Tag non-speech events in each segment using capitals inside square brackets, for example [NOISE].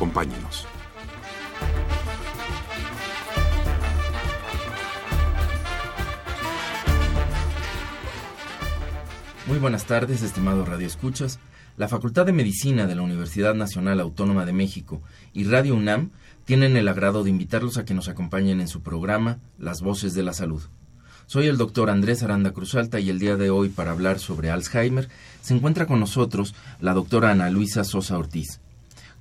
Acompáñenos. Muy buenas tardes, estimados radioescuchas. La Facultad de Medicina de la Universidad Nacional Autónoma de México y Radio UNAM tienen el agrado de invitarlos a que nos acompañen en su programa Las Voces de la Salud. Soy el doctor Andrés Aranda Cruzalta y el día de hoy para hablar sobre Alzheimer se encuentra con nosotros la doctora Ana Luisa Sosa Ortiz.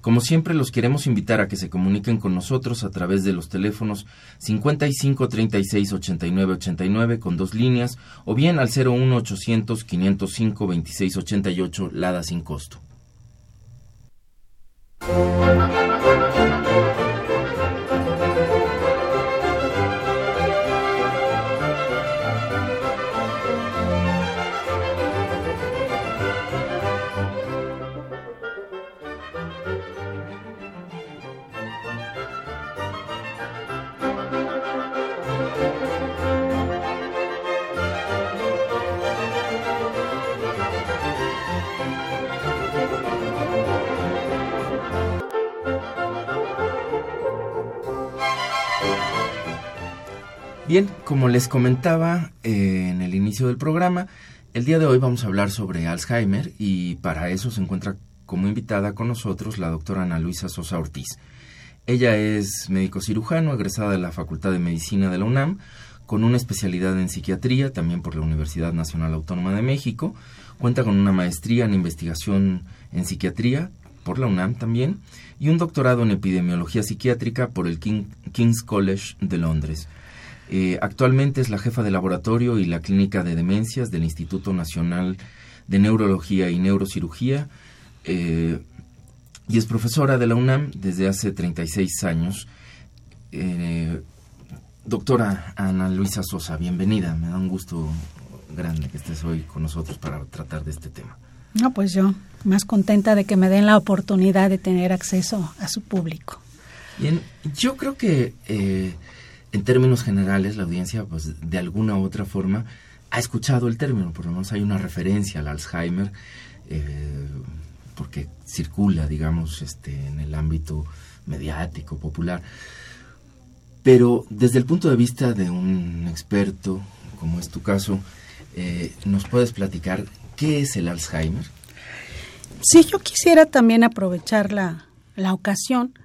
Como siempre, los queremos invitar a que se comuniquen con nosotros a través de los teléfonos 55 36 89 89 con dos líneas o bien al 01 800 505 26 88 Lada sin costo. Bien, como les comentaba eh, en el inicio del programa, el día de hoy vamos a hablar sobre Alzheimer y para eso se encuentra como invitada con nosotros la doctora Ana Luisa Sosa Ortiz. Ella es médico cirujano, egresada de la Facultad de Medicina de la UNAM, con una especialidad en psiquiatría, también por la Universidad Nacional Autónoma de México. Cuenta con una maestría en investigación en psiquiatría por la UNAM también y un doctorado en epidemiología psiquiátrica por el King's College de Londres. Eh, actualmente es la jefa de laboratorio y la clínica de demencias del Instituto Nacional de Neurología y Neurocirugía eh, y es profesora de la UNAM desde hace 36 años. Eh, doctora Ana Luisa Sosa, bienvenida. Me da un gusto grande que estés hoy con nosotros para tratar de este tema. No, pues yo más contenta de que me den la oportunidad de tener acceso a su público. Bien, yo creo que en términos generales, la audiencia, pues de alguna u otra forma, ha escuchado el término, por lo menos hay una referencia al Alzheimer, eh, porque circula, digamos, este, en el ámbito mediático, popular. Pero desde el punto de vista de un experto, como es tu caso, eh, ¿nos puedes platicar qué es el Alzheimer? Sí, yo quisiera también aprovechar la, la ocasión,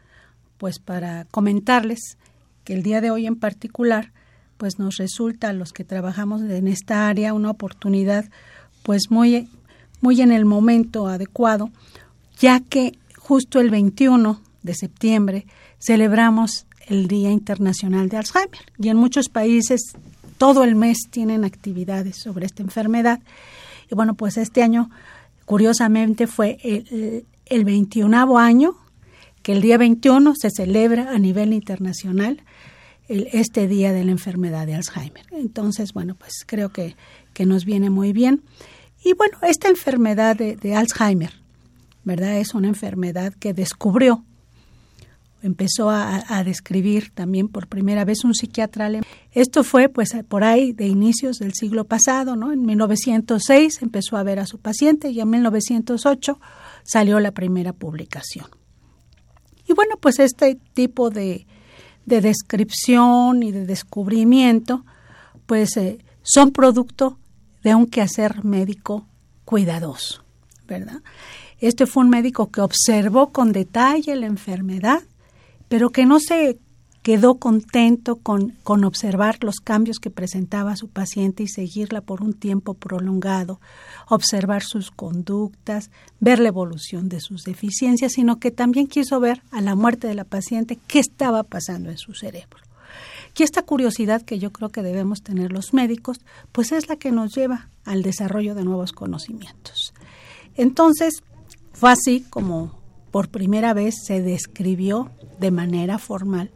pues para comentarles que el día de hoy en particular pues nos resulta a los que trabajamos en esta área una oportunidad pues muy muy en el momento adecuado, ya que justo el 21 de septiembre celebramos el Día Internacional de Alzheimer y en muchos países todo el mes tienen actividades sobre esta enfermedad. Y bueno, pues este año curiosamente fue el, el 21 año que el día 21 se celebra a nivel internacional este día de la enfermedad de Alzheimer. Entonces, bueno, pues creo que, que nos viene muy bien. Y bueno, esta enfermedad de, Alzheimer, ¿verdad? Es una enfermedad que descubrió, empezó a, a, describir también por primera vez un psiquiatra alemán. Esto fue pues por ahí de inicios del siglo pasado, ¿no? En 1906 empezó a ver a su paciente y en 1908 salió la primera publicación. Bueno, pues este tipo de, de descripción y de descubrimiento, pues eh, son producto de un quehacer médico cuidadoso, ¿verdad? Este fue un médico que observó con detalle la enfermedad, pero que no se quedó contento con, con observar los cambios que presentaba su paciente y seguirla por un tiempo prolongado, observar sus conductas, ver la evolución de sus deficiencias, sino que también quiso ver a la muerte de la paciente qué estaba pasando en su cerebro. Y esta curiosidad que yo creo que debemos tener los médicos, pues es la que nos lleva al desarrollo de nuevos conocimientos. Entonces, fue así como por primera vez se describió de manera formal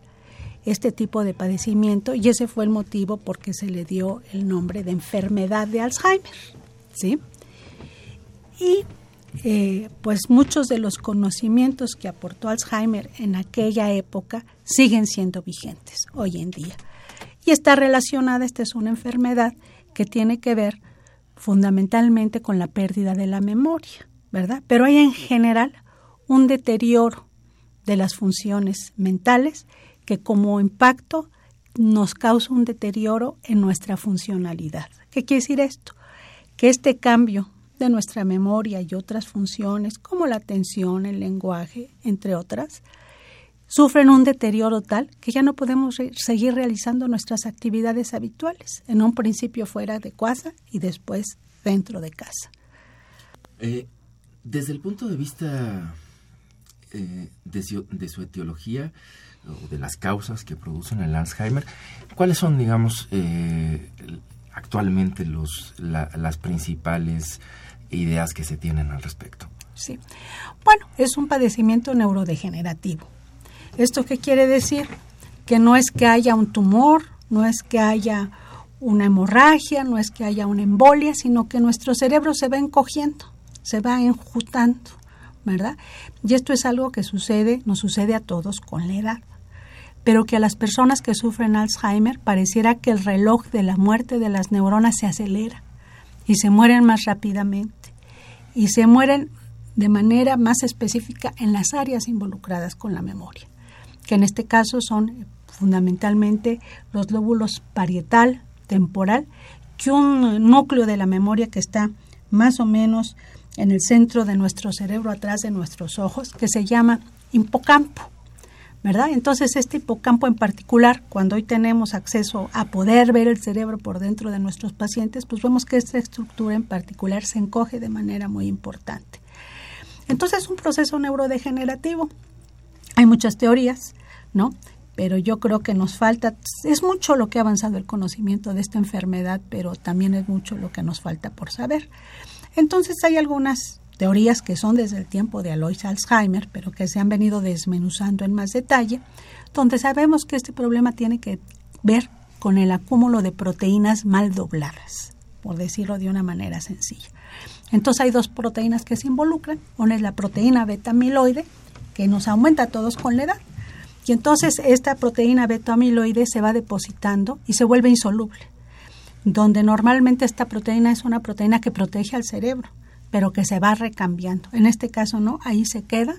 este tipo de padecimiento y ese fue el motivo por que se le dio el nombre de enfermedad de Alzheimer. ¿sí? Y eh, pues muchos de los conocimientos que aportó Alzheimer en aquella época siguen siendo vigentes hoy en día. Y está relacionada, esta es una enfermedad que tiene que ver fundamentalmente con la pérdida de la memoria, ¿verdad? Pero hay en general un deterioro de las funciones mentales que como impacto nos causa un deterioro en nuestra funcionalidad. ¿Qué quiere decir esto? Que este cambio de nuestra memoria y otras funciones, como la atención, el lenguaje, entre otras, sufren un deterioro tal que ya no podemos seguir realizando nuestras actividades habituales, en un principio fuera de casa y después dentro de casa. Eh, desde el punto de vista eh, de, su, etiología de las causas que producen el Alzheimer, ¿cuáles son, digamos, eh, actualmente los, las principales ideas que se tienen al respecto. Sí. Bueno, es un padecimiento neurodegenerativo. ¿Esto qué quiere decir? Que no es que haya un tumor, no es que haya una hemorragia, no es que haya una embolia, sino que nuestro cerebro se va encogiendo, se va enjutando, ¿verdad? Y esto es algo que sucede, nos sucede a todos con la edad, pero que a las personas que sufren Alzheimer pareciera que el reloj de la muerte de las neuronas se acelera y se mueren más rápidamente y se mueren de manera más específica en las áreas involucradas con la memoria, que en este caso son fundamentalmente los lóbulos parietal, temporal, que un núcleo de la memoria que está más o menos en el centro de nuestro cerebro, atrás de nuestros ojos, que se llama hipocampo. ¿Verdad? Entonces, este hipocampo en particular, cuando hoy tenemos acceso a poder ver el cerebro por dentro de nuestros pacientes, pues vemos que esta estructura en particular se encoge de manera muy importante. Entonces, es un proceso neurodegenerativo. Hay muchas teorías, ¿no? Pero yo creo que nos falta, es mucho lo que ha avanzado el conocimiento de esta enfermedad, pero también es mucho lo que nos falta por saber. Entonces, hay algunas teorías que son desde el tiempo de Alois Alzheimer, pero que se han venido desmenuzando en más detalle, donde sabemos que este problema tiene que ver con el acúmulo de proteínas mal dobladas, por decirlo de una manera sencilla. Entonces hay dos proteínas que se involucran, una es la proteína beta amiloide, que nos aumenta a todos con la edad, y entonces esta proteína beta amiloide se va depositando y se vuelve insoluble, donde normalmente esta proteína es una proteína que protege al cerebro pero que se va recambiando. En este caso no, ahí se queda,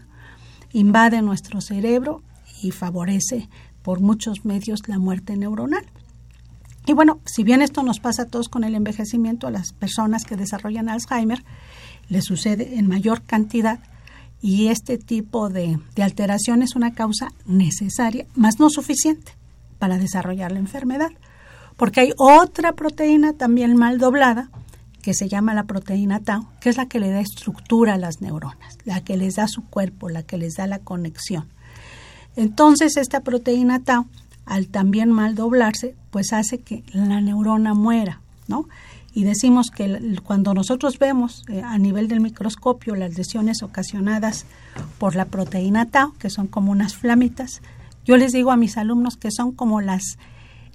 invade nuestro cerebro y favorece por muchos medios la muerte neuronal. Y bueno, si bien esto nos pasa a todos con el envejecimiento, a las personas que desarrollan Alzheimer les sucede en mayor cantidad y este tipo de, de alteración es una causa necesaria, más no suficiente, para desarrollar la enfermedad. Porque hay otra proteína también mal doblada que se llama la proteína tau, que es la que le da estructura a las neuronas, la que les da su cuerpo, la que les da la conexión. Entonces, esta proteína tau, al también mal doblarse, pues hace que la neurona muera, ¿no? Y decimos que cuando nosotros vemos eh, a nivel del microscopio las lesiones ocasionadas por la proteína tau, que son como unas flamitas, yo les digo a mis alumnos que son como las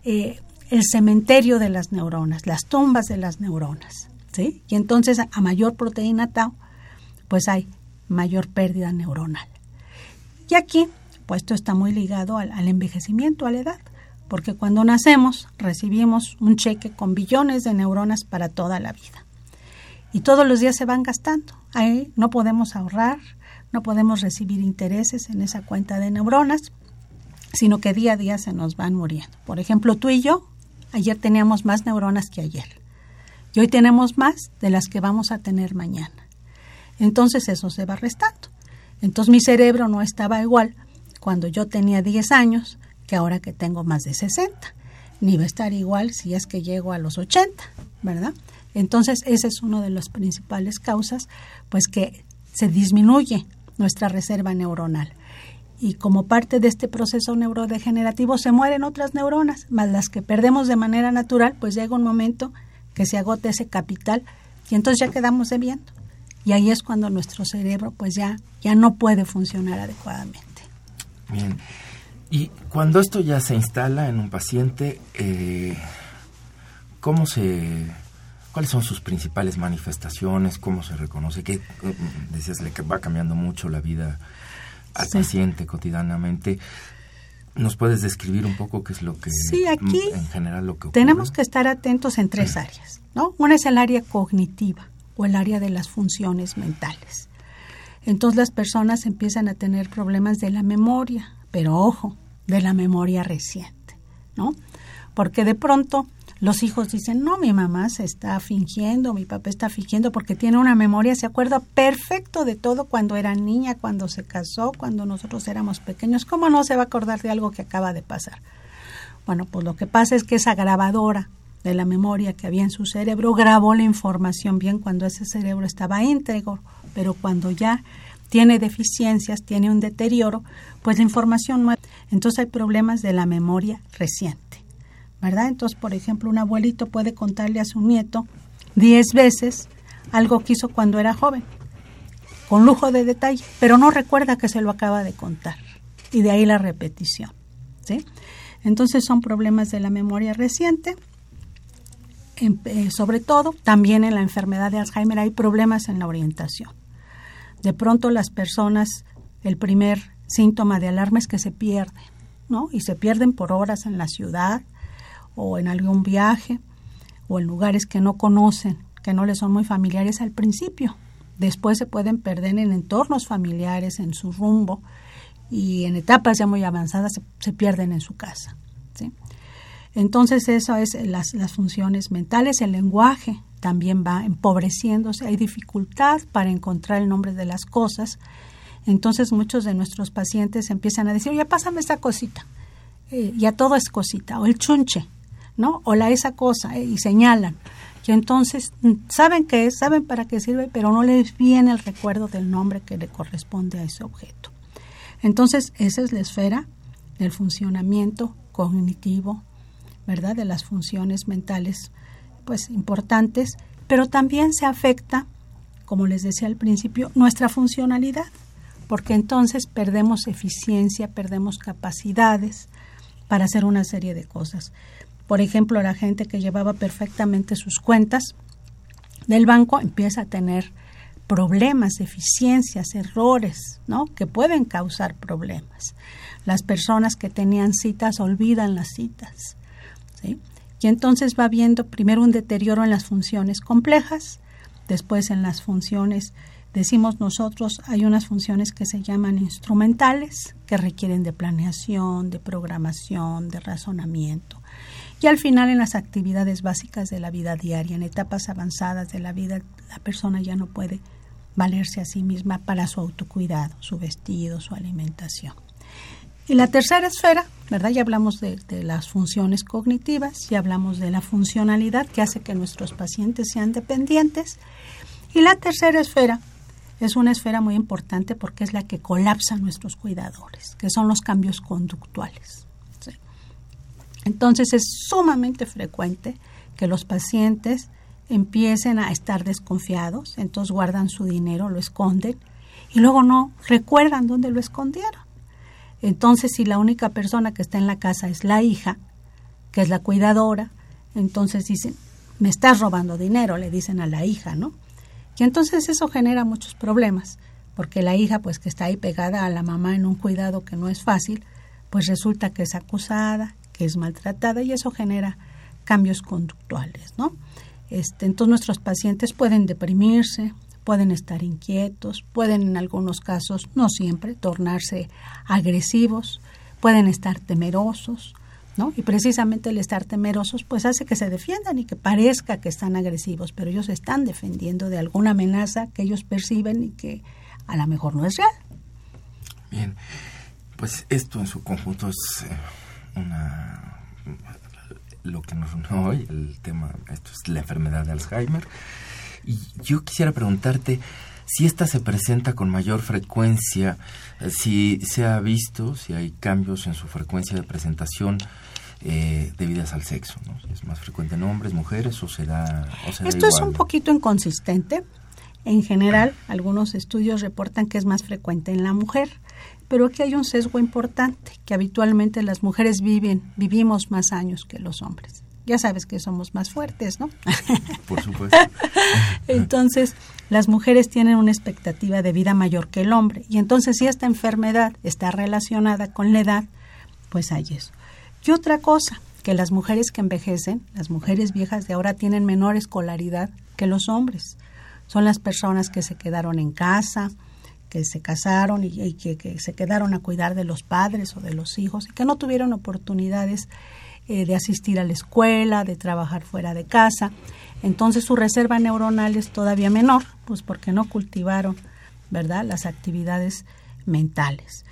eh, el cementerio de las neuronas, las tumbas de las neuronas. Y entonces a mayor proteína tau, pues hay mayor pérdida neuronal. Y aquí, pues esto está muy ligado al, al envejecimiento, a la edad, porque cuando nacemos recibimos un cheque con billones de neuronas para toda la vida. Y todos los días se van gastando. Ahí no podemos ahorrar, no podemos recibir intereses en esa cuenta de neuronas, sino que día a día se nos van muriendo. Por ejemplo, tú y yo, ayer teníamos más neuronas que ayer. Y hoy tenemos más de las que vamos a tener mañana. Entonces eso se va restando. Entonces mi cerebro no estaba igual cuando yo tenía 10 años que ahora que tengo más de 60. Ni va a estar igual si es que llego a los 80, ¿verdad? Entonces esa es una de las principales causas, pues que se disminuye nuestra reserva neuronal. Y como parte de este proceso neurodegenerativo se mueren otras neuronas, más las que perdemos de manera natural, pues llega un momento que se agote ese capital y entonces ya quedamos debiendo. y ahí es cuando nuestro cerebro pues ya, ya no puede funcionar adecuadamente. Bien, y cuando esto ya se instala en un paciente, eh, ¿cómo se, ¿cuáles son sus principales manifestaciones? ¿Cómo se reconoce? que decías que va cambiando mucho la vida al paciente cotidianamente. ¿Nos puedes describir un poco qué es lo que sí, aquí en general lo que tenemos que estar atentos en tres áreas, ¿no? Una es el área cognitiva o el área de las funciones mentales. Entonces las personas empiezan a tener problemas de la memoria, pero ojo, de la memoria reciente, ¿no? Porque de pronto los hijos dicen, no, mi mamá se está fingiendo, mi papá está fingiendo porque tiene una memoria, se acuerda perfecto de todo cuando era niña, cuando se casó, cuando nosotros éramos pequeños. ¿Cómo no se va a acordar de algo que acaba de pasar? Bueno, pues lo que pasa es que esa grabadora de la memoria que había en su cerebro grabó la información bien cuando ese cerebro estaba íntegro, pero cuando ya tiene deficiencias, tiene un deterioro, pues la información no... Entonces hay problemas de la memoria reciente, ¿verdad? Entonces, por ejemplo, un abuelito puede contarle a su nieto diez veces algo que hizo cuando era joven, con lujo de detalle, pero no recuerda que se lo acaba de contar. Y de ahí la repetición, ¿sí? Entonces son problemas de la memoria reciente. Eh, sobre todo, también en la enfermedad de Alzheimer hay problemas en la orientación. De pronto las personas, el primer síntoma de alarma es que se pierden, ¿no? Y se pierden por horas en la ciudad o en algún viaje o en lugares que no conocen, que no les son muy familiares al principio. Después se pueden perder en entornos familiares, en su rumbo y en etapas ya muy avanzadas se, pierden en su casa. ¿sí? Entonces eso es las, las funciones mentales, el lenguaje también va empobreciéndose, hay dificultad para encontrar el nombre de las cosas. Entonces muchos de nuestros pacientes empiezan a decir, oye, pásame esa cosita. Eh, ya todo es cosita, o el chunche, ¿no? O la esa cosa, eh, y señalan. Y entonces mm, saben qué es, saben para qué sirve, pero no les viene el recuerdo del nombre que le corresponde a ese objeto. Entonces, esa es la esfera del funcionamiento cognitivo, ¿verdad? De las funciones mentales pues importantes, pero también se afecta, como les decía al principio, nuestra funcionalidad, porque entonces perdemos eficiencia, perdemos capacidades para hacer una serie de cosas. Por ejemplo, la gente que llevaba perfectamente sus cuentas del banco empieza a tener problemas, deficiencias, errores, ¿no? que pueden causar problemas. Las personas que tenían citas olvidan las citas. ¿sí? Y entonces va viendo primero un deterioro en las funciones complejas, después en las funciones, decimos nosotros, hay unas funciones que se llaman instrumentales, que requieren de planeación, de programación, de razonamiento. Y al final en las actividades básicas de la vida diaria, en etapas avanzadas de la vida, la persona ya no puede valerse a sí misma para su autocuidado, su vestido, su alimentación. Y la tercera esfera, ¿verdad? Ya hablamos de, las funciones cognitivas, ya hablamos de la funcionalidad que hace que nuestros pacientes sean dependientes. Y la tercera esfera es una esfera muy importante porque es la que colapsa nuestros cuidadores, que son los cambios conductuales. Entonces es sumamente frecuente que los pacientes empiecen a estar desconfiados, entonces guardan su dinero, lo esconden y luego no recuerdan dónde lo escondieron. Entonces, si la única persona que está en la casa es la hija, que es la cuidadora, entonces dicen, me estás robando dinero, le dicen a la hija, ¿no? Y entonces eso genera muchos problemas, porque la hija, pues que está ahí pegada a la mamá en un cuidado que no es fácil, pues resulta que es acusada, que es maltratada y eso genera cambios conductuales, ¿no? Este, entonces nuestros pacientes pueden deprimirse, pueden estar inquietos, pueden en algunos casos, no siempre, tornarse agresivos, pueden estar temerosos, ¿no? Y precisamente el estar temerosos pues hace que se defiendan y que parezca que están agresivos, pero ellos están defendiendo de alguna amenaza que ellos perciben y que a lo mejor no es real. Bien, pues esto en su conjunto es eh, una lo que nos une hoy, el tema, esto es la enfermedad de Alzheimer. Y yo quisiera preguntarte si esta se presenta con mayor frecuencia, eh, si se ha visto, si hay cambios en su frecuencia de presentación eh, debidas al sexo, ¿no? Es más frecuente en hombres, mujeres o será... Esto es un poquito inconsistente. En general, algunos estudios reportan que es más frecuente en la mujer, pero aquí hay un sesgo importante, que habitualmente las mujeres viven, vivimos más años que los hombres. Ya sabes que somos más fuertes, ¿no? [LAUGHS] Por supuesto. [LAUGHS] entonces, las mujeres tienen una expectativa de vida mayor que el hombre. Y entonces, si esta enfermedad está relacionada con la edad, pues hay eso. Y otra cosa, que las mujeres que envejecen, las mujeres viejas de ahora tienen menor escolaridad que los hombres son las personas que se quedaron en casa, que se casaron y, que, se quedaron a cuidar de los padres o de los hijos y que no tuvieron oportunidades eh, de asistir a la escuela, de trabajar fuera de casa. Entonces su reserva neuronal es todavía menor, pues porque no cultivaron, ¿verdad?, las actividades mentales.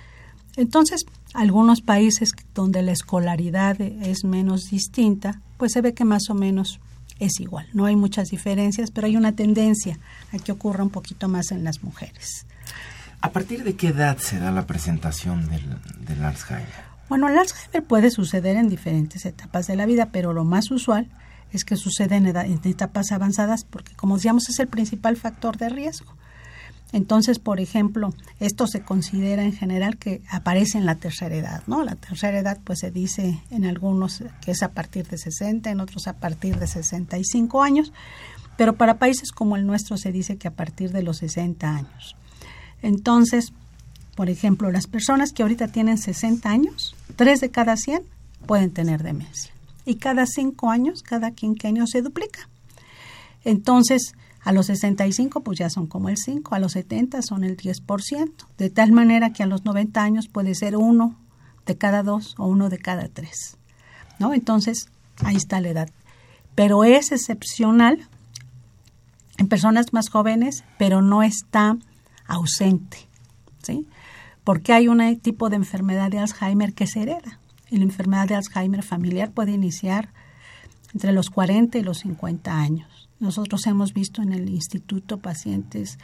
Entonces, algunos países donde la escolaridad es menos distinta, pues se ve que más o menos es igual. No hay muchas diferencias, pero hay una tendencia a que ocurra un poquito más en las mujeres. ¿A partir de qué edad se da la presentación del, Alzheimer? Bueno, el Alzheimer puede suceder en diferentes etapas de la vida, pero lo más usual es que sucede en etapas avanzadas porque, como decíamos, es el principal factor de riesgo. Entonces, por ejemplo, esto se considera en general que aparece en la tercera edad, ¿no? La tercera edad, pues se dice en algunos que es a partir de 60, en otros a partir de 65 años, pero para países como el nuestro se dice que a partir de los 60 años. Entonces, por ejemplo, las personas que ahorita tienen 60 años, 3 de cada 100 pueden tener demencia. Y cada 5 años, cada quinquenio se duplica. Entonces, a los 65 pues ya son como el 5, a los 70 son el 10%, de tal manera que a los 90 años puede ser uno de cada dos o uno de cada tres. ¿no? Entonces, ahí está la edad. Pero es excepcional en personas más jóvenes, pero no está ausente, ¿sí? Porque hay un tipo de enfermedad de Alzheimer que se hereda. Y la enfermedad de Alzheimer familiar puede iniciar entre los 40 y los 50 años. Nosotros hemos visto en el instituto pacientes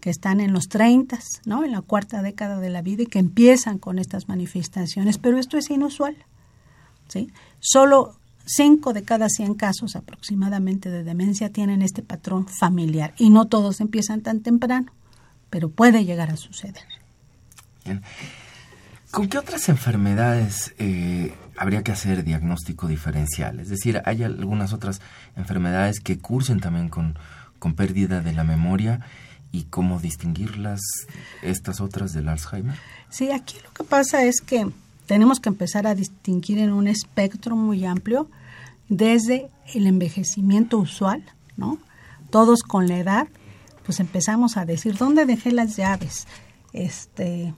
que están en los 30, ¿no? En la cuarta década de la vida y que empiezan con estas manifestaciones, pero esto es inusual. ¿sí? Solo 5 de cada 100 casos aproximadamente de demencia tienen este patrón familiar y no todos empiezan tan temprano, pero puede llegar a suceder. ¿Con qué otras enfermedades eh, habría que hacer diagnóstico diferencial. Es decir, hay algunas otras enfermedades que cursen también con, con pérdida de la memoria y cómo distinguirlas estas otras del Alzheimer. Sí, aquí lo que pasa es que tenemos que empezar a distinguir en un espectro muy amplio desde el envejecimiento usual, ¿no? Todos con la edad, pues empezamos a decir, ¿dónde dejé las llaves? Este,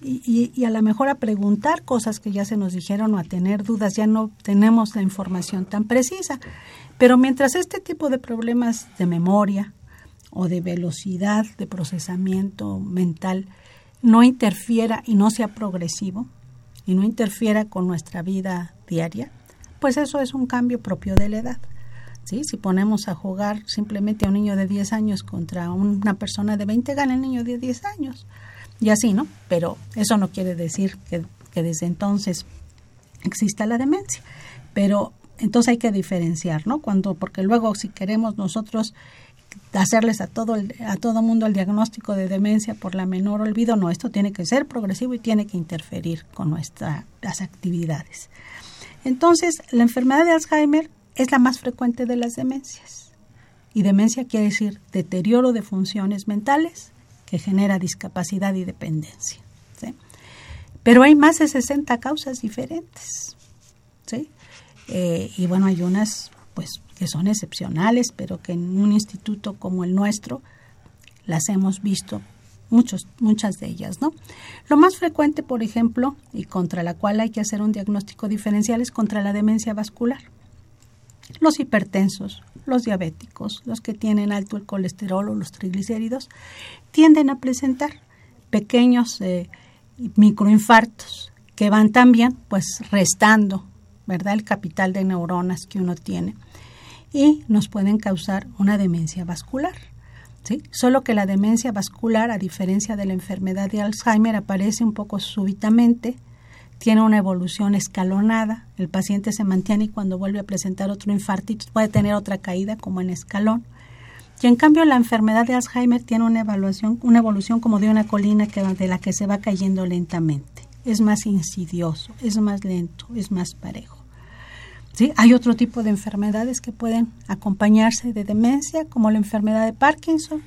y, a lo mejor a preguntar cosas que ya se nos dijeron o a tener dudas, ya no tenemos la información tan precisa. Pero mientras este tipo de problemas de memoria o de velocidad de procesamiento mental no interfiera y no sea progresivo y no interfiera con nuestra vida diaria, pues eso es un cambio propio de la edad. ¿Sí? Si ponemos a jugar simplemente a un niño de 10 años contra una persona de 20, gana el niño de 10 años y así, ¿no? Pero eso no quiere decir que, desde entonces exista la demencia. Pero entonces hay que diferenciar, ¿no? Cuando, porque luego si queremos nosotros hacerles a todo a todo mundo el diagnóstico de demencia por la menor olvido, no, esto tiene que ser progresivo y tiene que interferir con nuestras actividades. Entonces, la enfermedad de Alzheimer es la más frecuente de las demencias. Y demencia quiere decir deterioro de funciones mentales que genera discapacidad y dependencia. Pero hay más de 60 causas diferentes. Eh, y bueno, hay unas pues que son excepcionales, pero que en un instituto como el nuestro las hemos visto muchos, muchas de ellas, ¿no? Lo más frecuente, por ejemplo, y contra la cual hay que hacer un diagnóstico diferencial es contra la demencia vascular. Los hipertensos, los diabéticos, los que tienen alto el colesterol o los triglicéridos, tienden a presentar pequeños eh, microinfartos que van también pues restando, ¿verdad? El capital de neuronas que uno tiene y nos pueden causar una demencia vascular. ¿Sí? Solo que la demencia vascular, a diferencia de la enfermedad de Alzheimer, aparece un poco súbitamente, tiene una evolución escalonada, el paciente se mantiene y cuando vuelve a presentar otro infarto puede tener otra caída como en escalón. Y en cambio la enfermedad de Alzheimer tiene una evaluación, una evolución como de una colina que, de la que se va cayendo lentamente. Es más insidioso, es más lento, es más parejo. ¿Sí? Hay otro tipo de enfermedades que pueden acompañarse de demencia, como la enfermedad de Parkinson,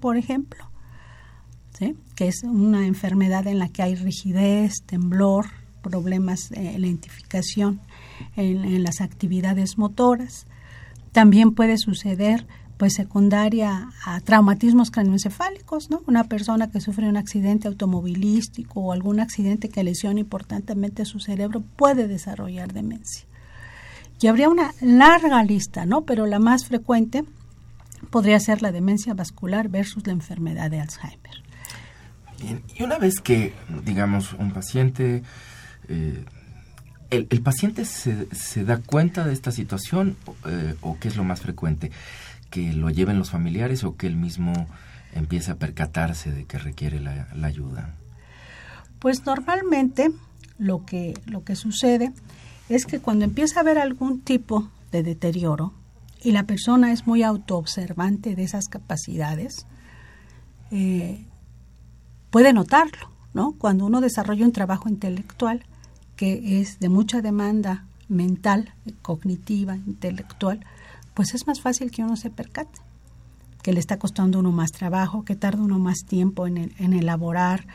por ejemplo, ¿sí? que es una enfermedad en la que hay rigidez, temblor, problemas de identificación en, las actividades motoras. También puede suceder pues secundaria a traumatismos craneoencefálicos, ¿no? Una persona que sufre un accidente automovilístico o algún accidente que lesione importantemente su cerebro puede desarrollar demencia. Y habría una larga lista, ¿no? Pero la más frecuente podría ser la demencia vascular versus la enfermedad de Alzheimer. Bien, y una vez que, digamos, un paciente eh, el, paciente se, da cuenta de esta situación eh, o qué es lo más frecuente? ¿Que lo lleven los familiares o que él mismo empieza a percatarse de que requiere la, ayuda? Pues normalmente lo que, lo que sucede es que cuando empieza a haber algún tipo de deterioro y la persona es muy autoobservante de esas capacidades, eh, puede notarlo, ¿no? Cuando uno desarrolla un trabajo intelectual, que es de mucha demanda mental, cognitiva, intelectual, pues es más fácil que uno se percate, que le está costando uno más trabajo, que tarda uno más tiempo en, en elaborar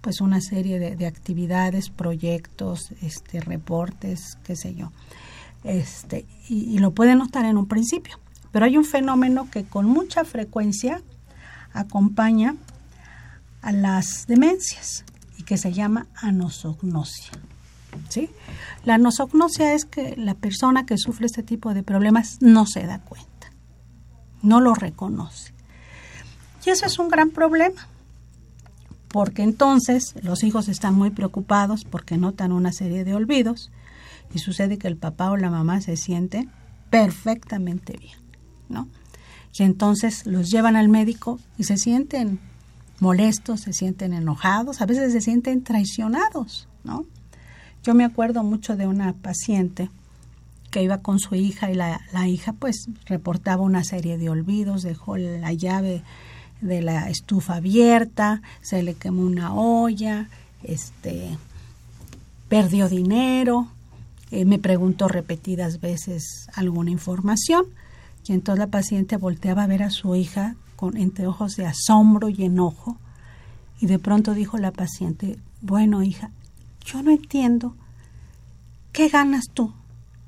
pues una serie de, actividades, proyectos, este, reportes, qué sé yo. Este, y, y lo puede notar en un principio. Pero hay un fenómeno que con mucha frecuencia acompaña a las demencias y que se llama anosognosia. La nosognosia es que la persona que sufre este tipo de problemas no se da cuenta, no lo reconoce. Y eso es un gran problema, porque entonces los hijos están muy preocupados porque notan una serie de olvidos y sucede que el papá o la mamá se sienten perfectamente bien, ¿no? Y entonces los llevan al médico y se sienten molestos, se sienten enojados, a veces se sienten traicionados, ¿no? Yo me acuerdo mucho de una paciente que iba con su hija y la, hija pues reportaba una serie de olvidos, dejó la llave de la estufa abierta, se le quemó una olla, este perdió dinero, eh, me preguntó repetidas veces alguna información y entonces la paciente volteaba a ver a su hija con entre ojos de asombro y enojo y de pronto dijo la paciente, bueno hija, yo no entiendo qué ganas tú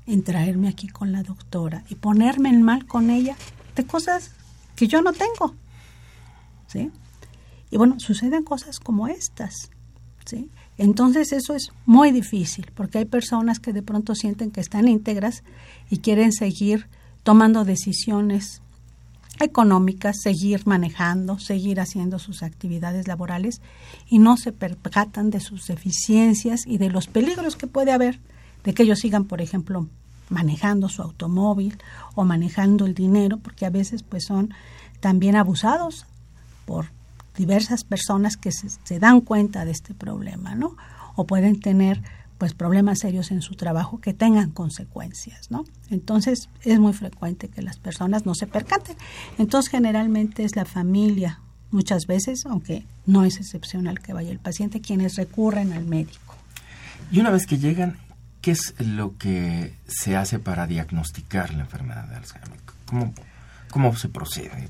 en traerme aquí con la doctora y ponerme en mal con ella de cosas que yo no tengo. ¿Sí? Y bueno, suceden cosas como estas. ¿sí? Entonces eso es muy difícil porque hay personas que de pronto sienten que están íntegras y quieren seguir tomando decisiones económicas, seguir manejando, seguir haciendo sus actividades laborales y no se percatan de sus deficiencias y de los peligros que puede haber de que ellos sigan, por ejemplo, manejando su automóvil o manejando el dinero, porque a veces pues son también abusados por diversas personas que se, se dan cuenta de este problema, ¿no? O pueden tener pues problemas serios en su trabajo que tengan consecuencias, ¿no? Entonces es muy frecuente que las personas no se percaten. Entonces generalmente es la familia, muchas veces, aunque no es excepcional que vaya el paciente, quienes recurren al médico. Y una vez que llegan, ¿qué es lo que se hace para diagnosticar la enfermedad de Alzheimer? ¿Cómo, cómo se procede?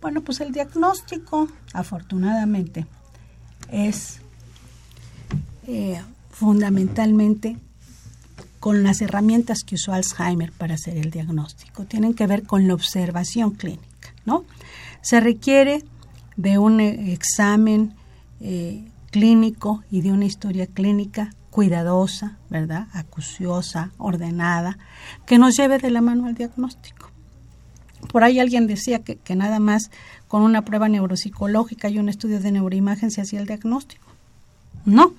Bueno, pues el diagnóstico, afortunadamente, es eh, fundamentalmente con las herramientas que usó Alzheimer para hacer el diagnóstico. Tienen que ver con la observación clínica, ¿no? Se requiere de un eh, examen eh, clínico y de una historia clínica cuidadosa, ¿verdad? Acuciosa, ordenada, que nos lleve de la mano al diagnóstico. Por ahí alguien decía que, que nada más con una prueba neuropsicológica y un estudio de neuroimagen se hacía el diagnóstico. No,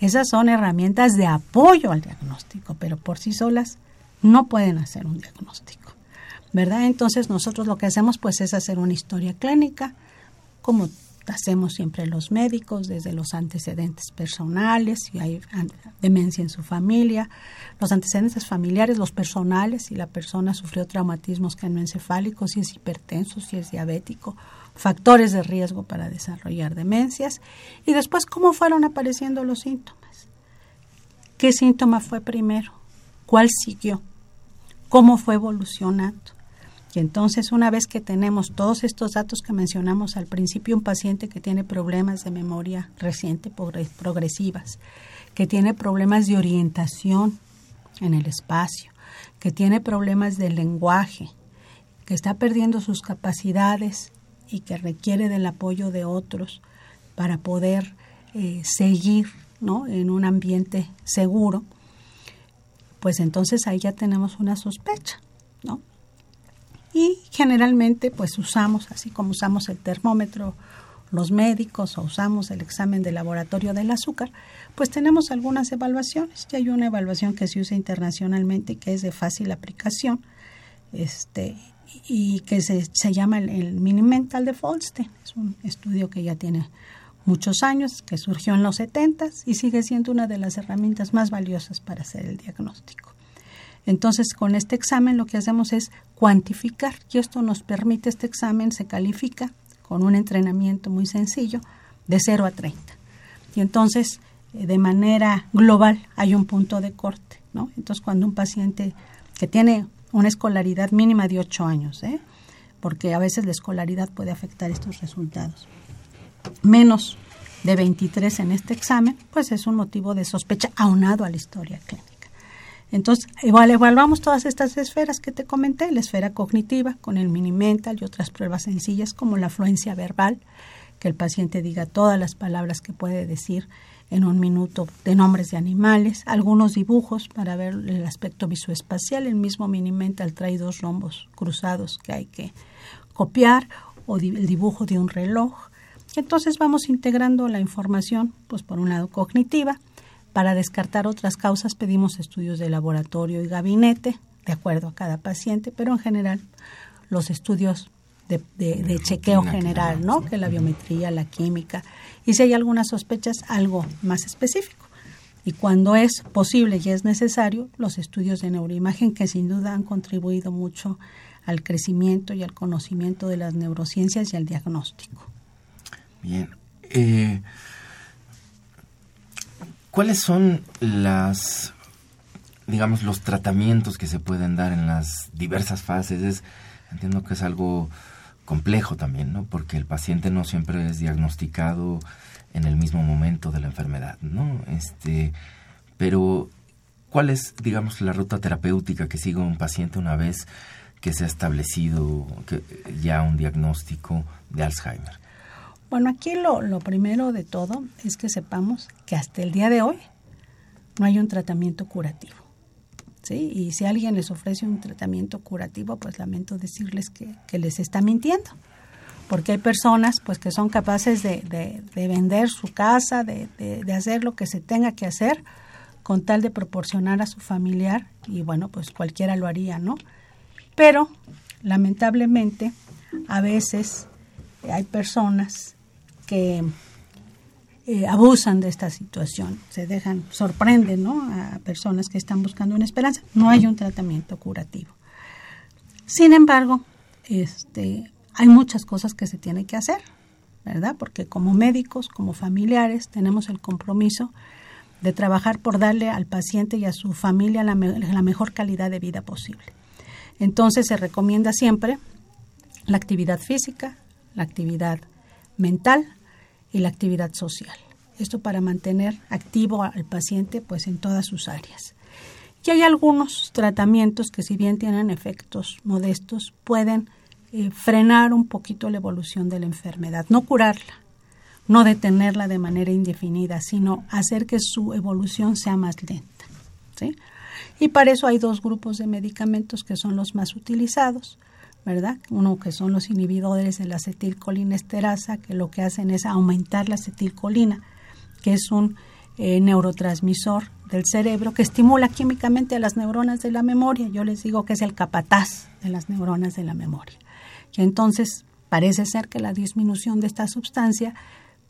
esas son herramientas de apoyo al diagnóstico, pero por sí solas no pueden hacer un diagnóstico. ¿Verdad? Entonces nosotros lo que hacemos pues es hacer una historia clínica, como hacemos siempre los médicos, desde los antecedentes personales, si hay demencia en su familia, los antecedentes familiares, los personales, si la persona sufrió traumatismos canoencefálicos, si es hipertenso, si es diabético, factores de riesgo para desarrollar demencias, y después cómo fueron apareciendo los síntomas. ¿Qué síntoma fue primero? ¿Cuál siguió? ¿Cómo fue evolucionando? Y entonces, una vez que tenemos todos estos datos que mencionamos al principio, un paciente que tiene problemas de memoria reciente progresivas, que tiene problemas de orientación en el espacio, que tiene problemas de lenguaje, que está perdiendo sus capacidades y que requiere del apoyo de otros para poder eh, seguir ¿no? en un ambiente seguro, pues entonces ahí ya tenemos una sospecha, ¿no? y generalmente pues usamos, así como usamos el termómetro los médicos o usamos el examen de laboratorio del azúcar, pues tenemos algunas evaluaciones. Ya hay una evaluación que se usa internacionalmente y que es de fácil aplicación este, y que se, se llama el, Mini Mental de Folstein. Es un estudio que ya tiene muchos años, que surgió en los 70 y sigue siendo una de las herramientas más valiosas para hacer el diagnóstico. Entonces, con este examen lo que hacemos es cuantificar y esto nos permite, este examen se califica con un entrenamiento muy sencillo de 0 a 30. Y entonces, eh, de manera global, hay un punto de corte, ¿no? Entonces, cuando un paciente que tiene una escolaridad mínima de 8 años, ¿eh? porque a veces la escolaridad puede afectar estos resultados, menos de 23 en este examen, pues es un motivo de sospecha aunado a la historia clínica. Entonces, igual evaluamos todas estas esferas que te comenté, la esfera cognitiva con el mini mental y otras pruebas sencillas como la afluencia verbal, que el paciente diga todas las palabras que puede decir en un minuto de nombres de animales, algunos dibujos para ver el aspecto visoespacial, el mismo mini mental trae dos rombos cruzados que hay que copiar o el dibujo de un reloj. Entonces vamos integrando la información, pues por un lado cognitiva, para descartar otras causas pedimos estudios de laboratorio y gabinete, de acuerdo a cada paciente, pero en general los estudios de, chequeo general, ¿no? Que la biometría, la química, y si hay algunas sospechas, algo más específico. Y cuando es posible y es necesario, los estudios de neuroimagen que sin duda han contribuido mucho al crecimiento y al conocimiento de las neurociencias y al diagnóstico. Bien. Eh, ¿Cuáles son las, digamos, los tratamientos que se pueden dar en las diversas fases? entiendo que es algo complejo también, ¿no? Porque el paciente no siempre es diagnosticado en el mismo momento de la enfermedad, ¿no? Este, pero ¿cuál es, digamos, la ruta terapéutica que sigue un paciente una vez que se ha establecido ya un diagnóstico de Alzheimer? Bueno, aquí lo, lo primero de todo es que sepamos que hasta el día de hoy no hay un tratamiento curativo. ¿Sí? Y si alguien les ofrece un tratamiento curativo, pues lamento decirles que, que les está mintiendo. Porque hay personas pues que son capaces de, de, de vender su casa, de, de, hacer lo que se tenga que hacer con tal de proporcionar a su familiar y bueno, pues cualquiera lo haría, ¿no? Pero lamentablemente a veces hay personas que eh, abusan de esta situación, se dejan, sorprenden ¿no? a personas que están buscando una esperanza. No hay un tratamiento curativo. Sin embargo, este, hay muchas cosas que se tienen que hacer, ¿verdad? Porque como médicos, como familiares, tenemos el compromiso de trabajar por darle al paciente y a su familia la, la mejor calidad de vida posible. Entonces se recomienda siempre la actividad física, la actividad mental, y la actividad social. Esto para mantener activo al paciente pues en todas sus áreas. Y hay algunos tratamientos que si bien tienen efectos modestos, pueden eh, frenar un poquito la evolución de la enfermedad, no curarla, no detenerla de manera indefinida, sino hacer que su evolución sea más lenta. ¿sí? Y para eso hay dos grupos de medicamentos que son los más utilizados. ¿Verdad? Uno que son los inhibidores de la acetilcolinesterasa, que lo que hacen es aumentar la acetilcolina, que es un eh, neurotransmisor del cerebro que estimula químicamente a las neuronas de la memoria. Yo les digo que es el capataz de las neuronas de la memoria. Y entonces, parece ser que la disminución de esta sustancia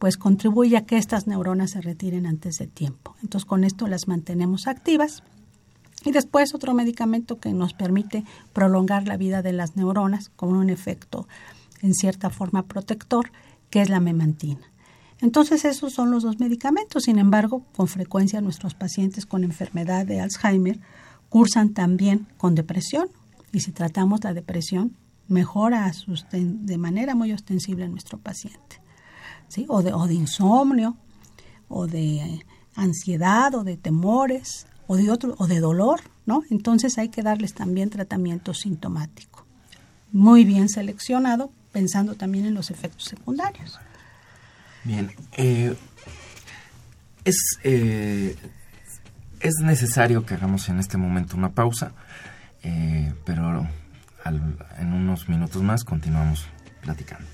pues contribuye a que estas neuronas se retiren antes de tiempo. Entonces con esto las mantenemos activas. Y después otro medicamento que nos permite prolongar la vida de las neuronas con un efecto en cierta forma protector, que es la memantina. Entonces esos son los dos medicamentos. Sin embargo, con frecuencia nuestros pacientes con enfermedad de Alzheimer cursan también con depresión. Y si tratamos la depresión, mejora de manera muy ostensible en nuestro paciente. ¿sí? O, de, o de insomnio, o de ansiedad, o de temores, o de, otro, o de dolor. ¿no? Entonces hay que darles también tratamiento sintomático. Muy bien seleccionado, pensando también en los efectos secundarios. Bien, eh, es, eh, es necesario que hagamos en este momento una pausa, eh, pero en unos minutos más continuamos platicando.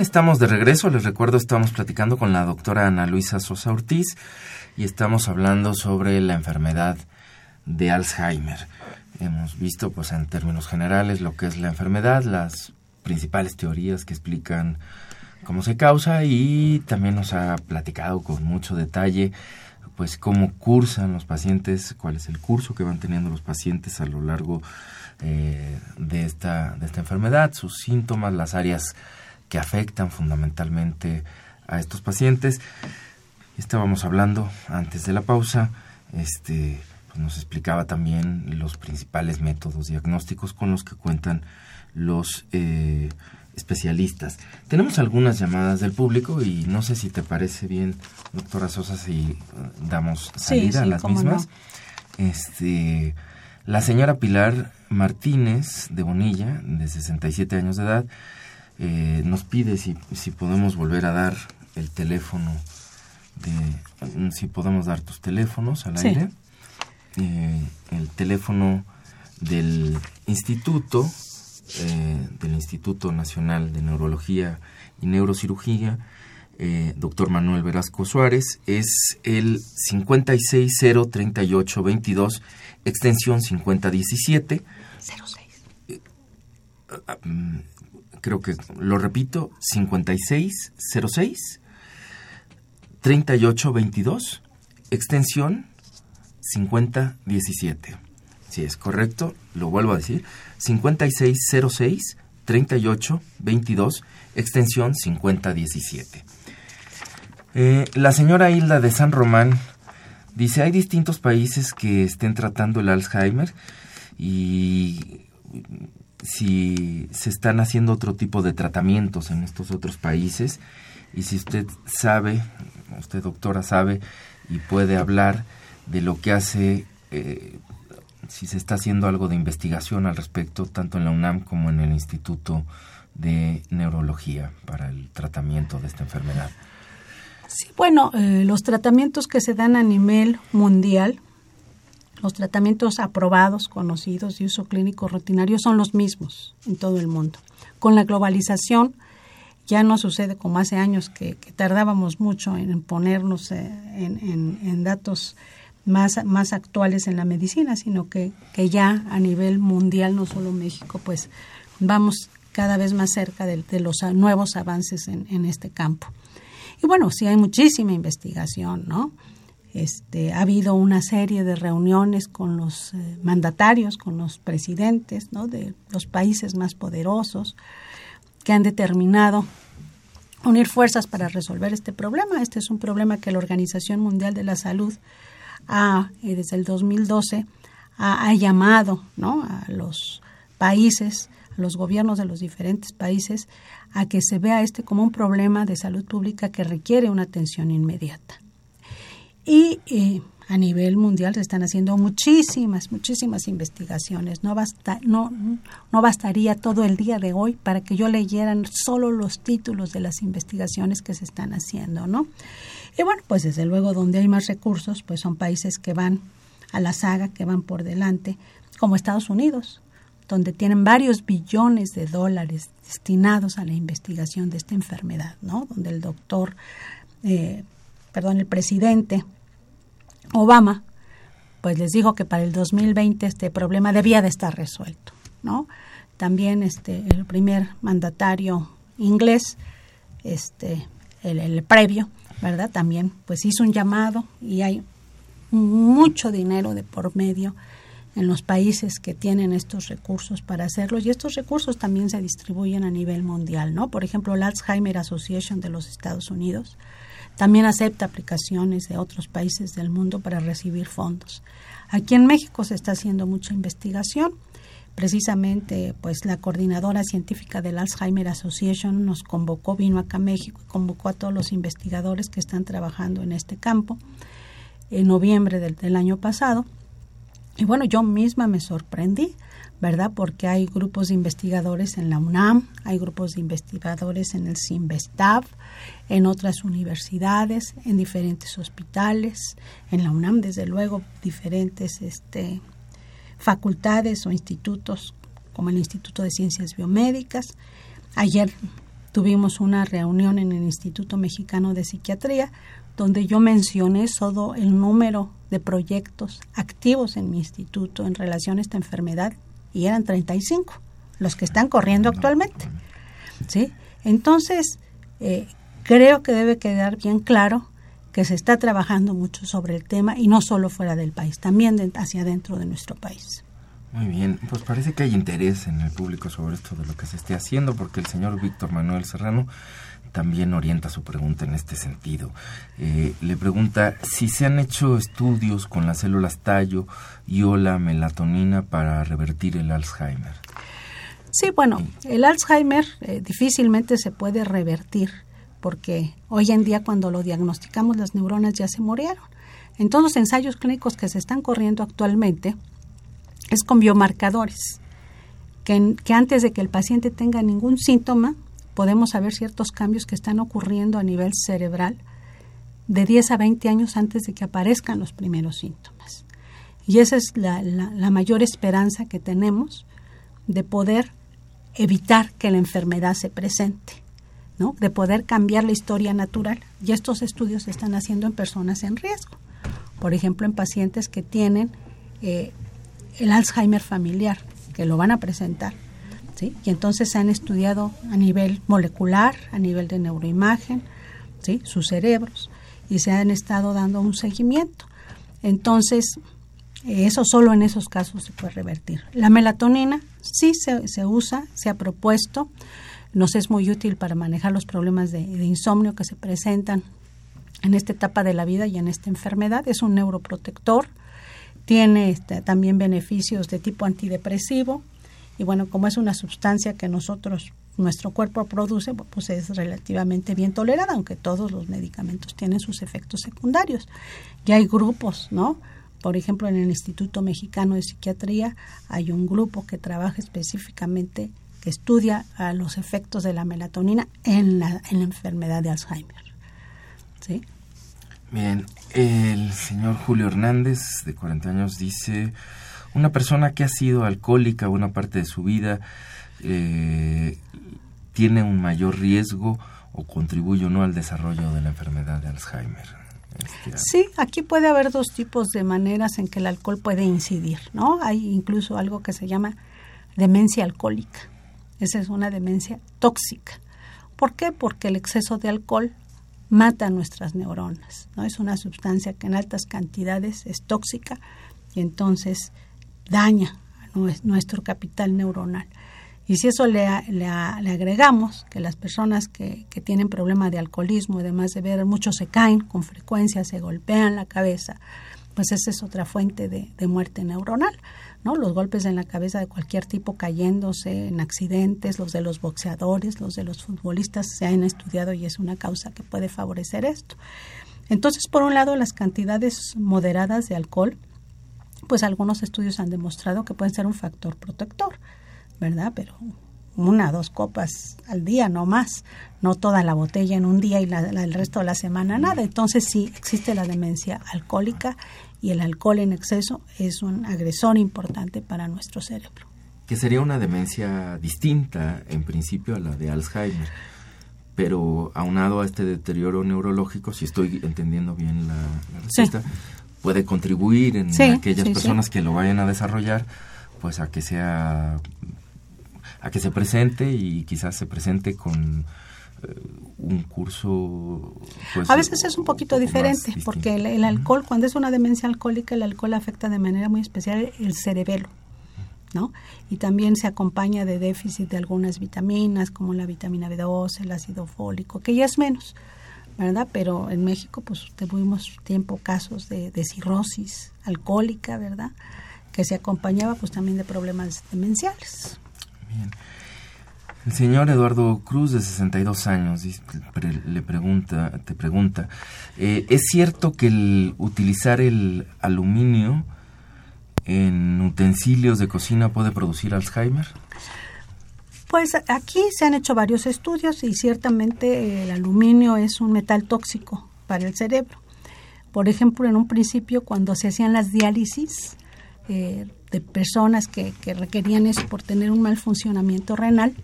Estamos de regreso. Les recuerdo, estamos platicando con la doctora Ana Luisa Sosa Ortiz y estamos hablando sobre la enfermedad de Alzheimer. Hemos visto, pues, en términos generales, lo que es la enfermedad, las principales teorías que explican cómo se causa y también nos ha platicado con mucho detalle pues cómo cursan los pacientes, cuál es el curso que van teniendo los pacientes a lo largo eh, de, esta, de esta enfermedad, sus síntomas, las áreas que afectan fundamentalmente a estos pacientes. Estábamos hablando antes de la pausa, este, pues nos explicaba también los principales métodos diagnósticos con los que cuentan los eh, especialistas. Tenemos algunas llamadas del público y no sé si te parece bien, doctora Sosa, si eh, damos salida a las mismas. Este, la señora Pilar Martínez de Bonilla, de 67 años de edad, eh, nos pide si, si podemos volver a dar el teléfono, de, si podemos dar tus teléfonos al aire. Eh, el teléfono del instituto, eh, del Instituto Nacional de Neurología y Neurocirugía, doctor Manuel Velasco Suárez, es el 5603822, extensión 5017. 06. Creo que lo repito, 5606 3822, extensión 5017. Si es correcto, lo vuelvo a decir, 5606 3822, extensión 5017. Eh, la señora Hilda de San Román dice, hay distintos países que estén tratando el Alzheimer y si se están haciendo otro tipo de tratamientos en estos otros países y si usted sabe, usted doctora sabe y puede hablar de lo que hace, eh, si se está haciendo algo de investigación al respecto, tanto en la UNAM como en el Instituto de Neurología para el tratamiento de esta enfermedad. Sí, bueno, eh, los tratamientos que se dan a nivel mundial los tratamientos aprobados, conocidos de uso clínico rutinario son los mismos en todo el mundo. Con la globalización ya no sucede como hace años que, tardábamos mucho en ponernos eh, en, datos más, más actuales en la medicina, sino que, que, ya a nivel mundial, no solo México, pues vamos cada vez más cerca de, los nuevos avances en, en este campo. Y bueno, sí hay muchísima investigación, ¿no? Este, ha habido una serie de reuniones con los eh, mandatarios, con los presidentes de los países más poderosos que han determinado unir fuerzas para resolver este problema. Este es un problema que la Organización Mundial de la Salud ha, eh, desde el 2012 ha, llamado a los países, a los gobiernos de los diferentes países, a que se vea este como un problema de salud pública que requiere una atención inmediata. Y eh, a nivel mundial se están haciendo muchísimas, muchísimas investigaciones. No, basta, no, no bastaría todo el día de hoy para que yo leyera solo los títulos de las investigaciones que se están haciendo, ¿no? Y bueno, pues desde luego donde hay más recursos, pues son países que van a la saga, que van por delante, como Estados Unidos, donde tienen varios billones de dólares destinados a la investigación de esta enfermedad, ¿no? Donde el doctor, eh, perdón, el presidente Obama, pues les dijo que para el 2020 este problema debía de estar resuelto, ¿no? También este el primer mandatario inglés, este el, previo, ¿verdad? También pues hizo un llamado y hay mucho dinero de por medio en los países que tienen estos recursos para hacerlo y estos recursos también se distribuyen a nivel mundial, ¿no? Por ejemplo, la Alzheimer Association de los Estados Unidos también acepta aplicaciones de otros países del mundo para recibir fondos. Aquí en México se está haciendo mucha investigación. Precisamente, pues la coordinadora científica del Alzheimer Association nos convocó, vino acá a México y convocó a todos los investigadores que están trabajando en este campo en noviembre del, del año pasado. Y bueno, yo misma me sorprendí ¿verdad? Porque hay grupos de investigadores en la UNAM, hay grupos de investigadores en el CIMBESTAB, en otras universidades, en diferentes hospitales, en la UNAM, desde luego, diferentes este, facultades o institutos, como el Instituto de Ciencias Biomédicas. Ayer tuvimos una reunión en el Instituto Mexicano de Psiquiatría, donde yo mencioné todo el número de proyectos activos en mi instituto en relación a esta enfermedad y eran 35 los que están corriendo actualmente. ¿sí? Entonces, eh, creo que debe quedar bien claro que se está trabajando mucho sobre el tema y no solo fuera del país, también hacia adentro de nuestro país. Muy bien, pues parece que hay interés en el público sobre esto de lo que se esté haciendo, porque el señor Víctor Manuel Serrano también orienta su pregunta en este sentido. Eh, le pregunta si se han hecho estudios con las células tallo y o la melatonina para revertir el Alzheimer. Sí, bueno, el Alzheimer eh, difícilmente se puede revertir porque hoy en día cuando lo diagnosticamos las neuronas ya se murieron. En todos los ensayos clínicos que se están corriendo actualmente es con biomarcadores, que, que antes de que el paciente tenga ningún síntoma, podemos saber ciertos cambios que están ocurriendo a nivel cerebral de 10 a 20 años antes de que aparezcan los primeros síntomas. Y esa es la, mayor esperanza que tenemos de poder evitar que la enfermedad se presente, ¿no? de poder cambiar la historia natural. Y estos estudios se están haciendo en personas en riesgo. Por ejemplo, en pacientes que tienen eh, el Alzheimer familiar, que lo van a presentar ¿sí? Y entonces se han estudiado a nivel molecular, a nivel de neuroimagen, ¿sí? sus cerebros, y se han estado dando un seguimiento. Entonces, eso solo en esos casos se puede revertir. La melatonina sí se, se usa, se ha propuesto, nos es muy útil para manejar los problemas de, insomnio que se presentan en esta etapa de la vida y en esta enfermedad. Es un neuroprotector, tiene este, también beneficios de tipo antidepresivo y bueno, como es una sustancia que nosotros, nuestro cuerpo produce, pues es relativamente bien tolerada, aunque todos los medicamentos tienen sus efectos secundarios. Ya hay grupos, ¿no? Por ejemplo, en el Instituto Mexicano de Psiquiatría hay un grupo que trabaja específicamente estudia a los efectos de la melatonina en la, en la enfermedad de Alzheimer. ¿Sí? Bien, el señor Julio Hernández, de 40 años, dice, una persona que ha sido alcohólica una parte de su vida eh, tiene un mayor riesgo o contribuye o no al desarrollo de la enfermedad de Alzheimer. Este, sí, aquí puede haber dos tipos de maneras en que el alcohol puede incidir, ¿no? Hay incluso algo que se llama demencia alcohólica. Esa es una demencia tóxica. ¿Por qué? Porque el exceso de alcohol mata nuestras neuronas. ¿no? Es una sustancia que en altas cantidades es tóxica y entonces daña nuestro capital neuronal. Y si eso le, le, agregamos que las personas que, tienen problema de alcoholismo, además de ver, muchos se caen con frecuencia, se golpean la cabeza, pues esa es otra fuente de, de muerte neuronal. Los golpes en la cabeza de cualquier tipo cayéndose en accidentes, los de los boxeadores, los de los futbolistas se han estudiado y es una causa que puede favorecer esto. Entonces, por un lado, las cantidades moderadas de alcohol, pues algunos estudios han demostrado que pueden ser un factor protector, ¿verdad? Pero una, dos copas al día, no más, no toda la botella en un día y el resto de la semana nada. Entonces sí existe la demencia alcohólica y el alcohol en exceso es un agresor importante para nuestro cerebro. Que sería una demencia distinta en principio a la de Alzheimer, pero aunado a este deterioro neurológico, si estoy entendiendo bien la, respuesta, puede contribuir en aquellas personas que lo vayan a desarrollar, pues a que sea a que se presente y quizás se presente con un curso... Pues, a veces es un poquito diferente, porque el, alcohol, cuando es una demencia alcohólica, el alcohol afecta de manera muy especial el cerebelo, ¿no? Y también se acompaña de déficit de algunas vitaminas, como la vitamina B2, el ácido fólico, que ya es menos, ¿verdad? Pero en México, pues tuvimos tiempo casos de, cirrosis alcohólica, ¿verdad? Que se acompañaba pues también de problemas demenciales. El señor Eduardo Cruz, de 62 años, le pregunta, te pregunta, eh, ¿es cierto que el utilizar el aluminio en utensilios de cocina puede producir Alzheimer? Pues aquí se han hecho varios estudios y ciertamente el aluminio es un metal tóxico para el cerebro. Por ejemplo, en un principio cuando se hacían las diálisis eh, de personas que, que requerían eso por tener un mal funcionamiento renal,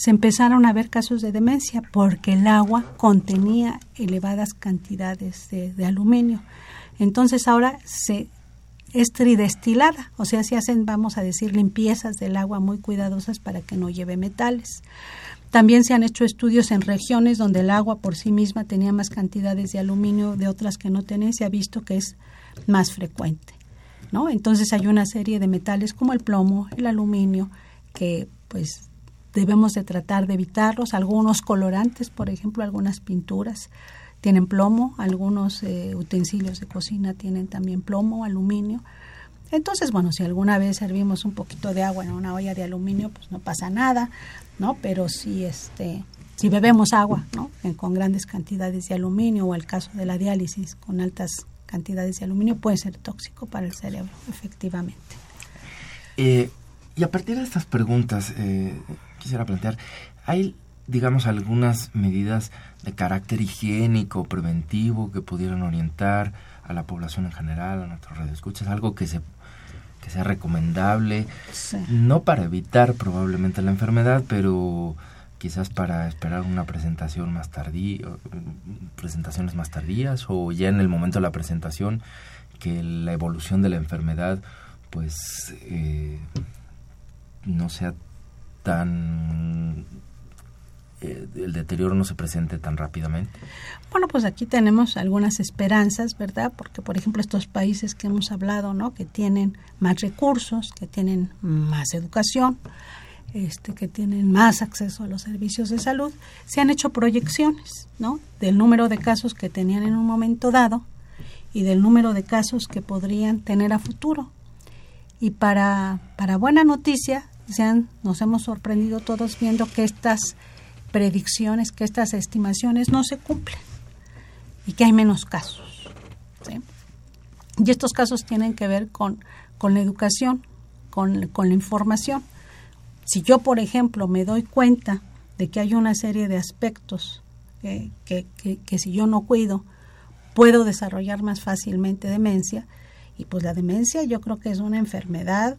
se empezaron a ver casos de demencia porque el agua contenía elevadas cantidades de, aluminio. Entonces ahora se es tridestilada, o sea, se hacen, vamos a decir, limpiezas del agua muy cuidadosas para que no lleve metales. También se han hecho estudios en regiones donde el agua por sí misma tenía más cantidades de aluminio de otras que no tenía, se ha visto que es más frecuente, ¿no? Entonces hay una serie de metales como el plomo, el aluminio, que pues debemos de tratar de evitarlos. Algunos colorantes, por ejemplo, algunas pinturas tienen plomo, algunos eh, utensilios de cocina tienen también plomo, aluminio. Entonces, bueno, si alguna vez servimos un poquito de agua en una olla de aluminio, pues no pasa nada, ¿no? Pero si este si bebemos agua, ¿no? con grandes cantidades de aluminio o el caso de la diálisis con altas cantidades de aluminio puede ser tóxico para el cerebro, efectivamente. Eh, y a partir de estas preguntas, eh, quisiera plantear, ¿hay, digamos, algunas medidas de carácter higiénico, preventivo, que pudieran orientar a la población en general, a nuestros radioescuchas, algo que se que sea recomendable, no para evitar probablemente la enfermedad, pero quizás para esperar una presentación más tardía, presentaciones más tardías o ya en el momento de la presentación que la evolución de la enfermedad pues eh, no sea tan eh, el deterioro no se presente tan rápidamente? Bueno, pues aquí tenemos algunas esperanzas, ¿verdad? Porque, por ejemplo, estos países que hemos hablado, ¿no? Que tienen más recursos, que tienen más educación, este, que tienen más acceso a los servicios de salud, se han hecho proyecciones, ¿no? Del número de casos que tenían en un momento dado y del número de casos que podrían tener a futuro. Y para, para buena noticia, se nos hemos sorprendido todos viendo que estas predicciones, que estas estimaciones no se cumplen y que hay menos casos. Y estos casos tienen que ver con, con la educación, con, con la información. Si yo, por ejemplo, me doy cuenta de que hay una serie de aspectos que, que, que, si yo no cuido, puedo desarrollar más fácilmente demencia. Y pues la demencia yo creo que es una enfermedad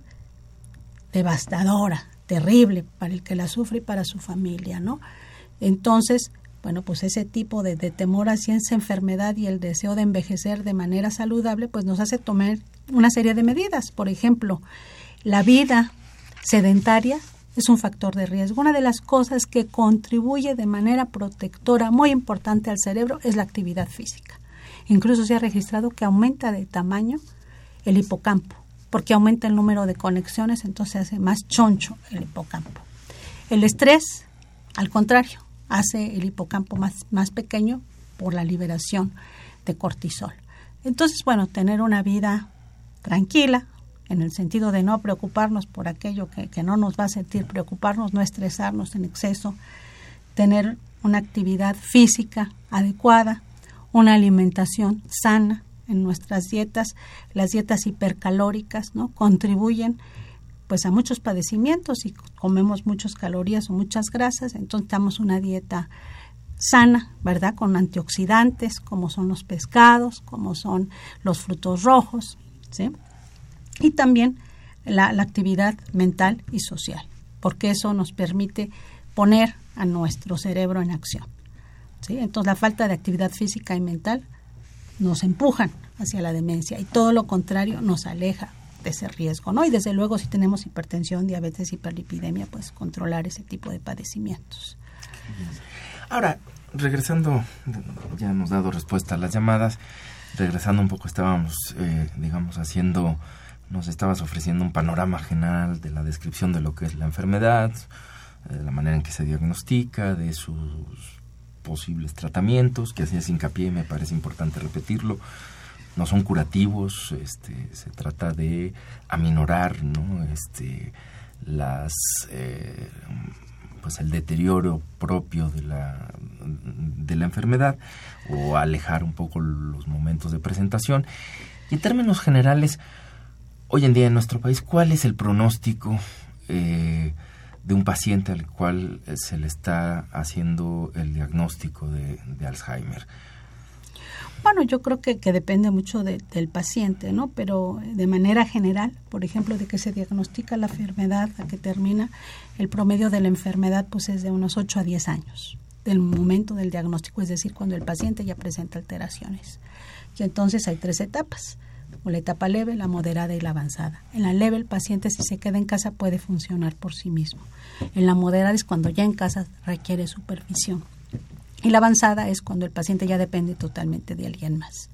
devastadora, terrible para el que la sufre y para su familia, ¿no? Entonces, bueno, pues ese tipo de, temor hacia esa enfermedad y el deseo de envejecer de manera saludable, pues nos hace tomar una serie de medidas. Por ejemplo, la vida sedentaria es un factor de riesgo. Una de las cosas que contribuye de manera protectora muy importante al cerebro es la actividad física. Incluso se ha registrado que aumenta de tamaño el hipocampo, porque aumenta el número de conexiones, entonces hace más choncho el hipocampo. El estrés, al contrario, hace el hipocampo más, más pequeño por la liberación de cortisol. Entonces, bueno, tener una vida tranquila, en el sentido de no preocuparnos por aquello que, que, no nos va a sentir preocuparnos, no estresarnos en exceso, tener una actividad física adecuada, una alimentación sana en nuestras dietas, las dietas hipercalóricas, ¿no? contribuyen pues a muchos padecimientos y comemos muchas calorías o muchas grasas, entonces damos una dieta sana, ¿verdad? Con antioxidantes, como son los pescados, como son los frutos rojos, ¿sí? Y también la, la actividad mental y social, porque eso nos permite poner a nuestro cerebro en acción. ¿sí? Entonces la falta de actividad física y mental nos empujan hacia la demencia y todo lo contrario nos aleja de ese riesgo, ¿no? Y desde luego si tenemos hipertensión, diabetes, hiperlipidemia, pues controlar ese tipo de padecimientos. Ahora, regresando, ya hemos dado respuesta a las llamadas, regresando un poco estábamos, eh, digamos, haciendo, nos estabas ofreciendo un panorama general de la descripción de lo que es la enfermedad, de eh, la manera en que se diagnostica, de sus posibles tratamientos, que hacías hincapié, me parece importante repetirlo, no son curativos, este, se trata de aminorar, ¿no? Este, las, eh, pues el deterioro propio de la, de la enfermedad o alejar un poco los momentos de presentación. Y en términos generales, hoy en día en nuestro país, ¿cuál es el pronóstico eh, de un paciente al cual se le está haciendo el diagnóstico de Alzheimer? Bueno, yo creo que, que depende mucho del paciente, ¿no? Pero de manera general, por ejemplo, de que se diagnostica la enfermedad a que termina, el promedio de la enfermedad pues es de unos 8 a 10 años del momento del diagnóstico, es decir, cuando el paciente ya presenta alteraciones. Y entonces hay tres etapas, la etapa leve, la moderada y la avanzada. En la leve el paciente si se queda en casa puede funcionar por sí mismo. En la moderada es cuando ya en casa requiere supervisión. Y la avanzada es cuando el paciente ya depende totalmente de alguien más.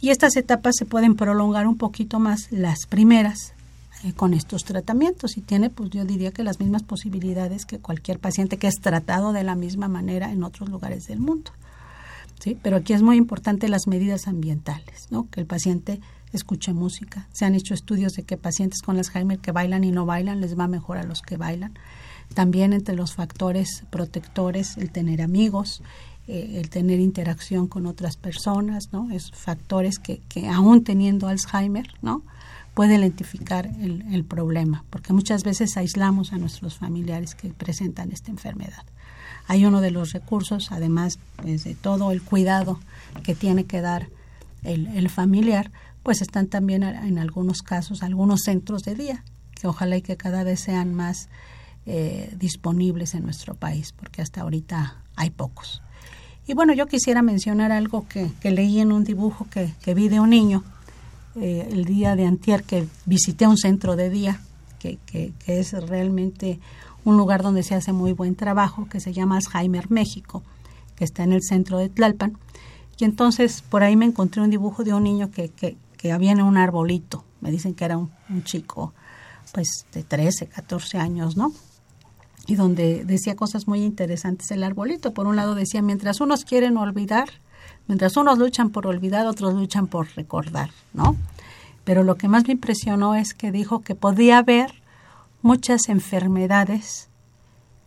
Y estas etapas se pueden prolongar un poquito más las primeras eh, con estos tratamientos y tiene, pues yo diría que las mismas posibilidades que cualquier paciente que es tratado de la misma manera en otros lugares del mundo. ¿sí? Pero aquí es muy importante las medidas ambientales, ¿no? que el paciente escuche música. Se han hecho estudios de que pacientes con Alzheimer que bailan y no bailan les va mejor a los que bailan. También entre los factores protectores, el tener amigos, eh, el tener interacción con otras personas, ¿no? Es factores que, que aún teniendo Alzheimer, ¿no? puede identificar el, el, problema, porque muchas veces aislamos a nuestros familiares que presentan esta enfermedad. Hay uno de los recursos, además pues, de todo el cuidado que tiene que dar el, el familiar, pues están también en algunos casos algunos centros de día, que ojalá y que cada vez sean más eh, disponibles en nuestro país, porque hasta ahorita hay pocos. Y bueno, yo quisiera mencionar algo que, leí en un dibujo que, vi de un niño eh, el día de antier que visité un centro de día, que, que, es realmente un lugar donde se hace muy buen trabajo que se llama Alzheimer México, que está en el centro de Tlalpan. Y entonces por ahí me encontré un dibujo de un niño que, que, que había en un arbolito. Me dicen que era un, chico pues de 13, 14 años, ¿no? Y donde decía cosas muy interesantes el arbolito. Por un lado decía, mientras unos quieren olvidar, mientras unos luchan por olvidar, otros luchan por recordar, ¿no? Pero lo que más me impresionó es que dijo que podía haber muchas enfermedades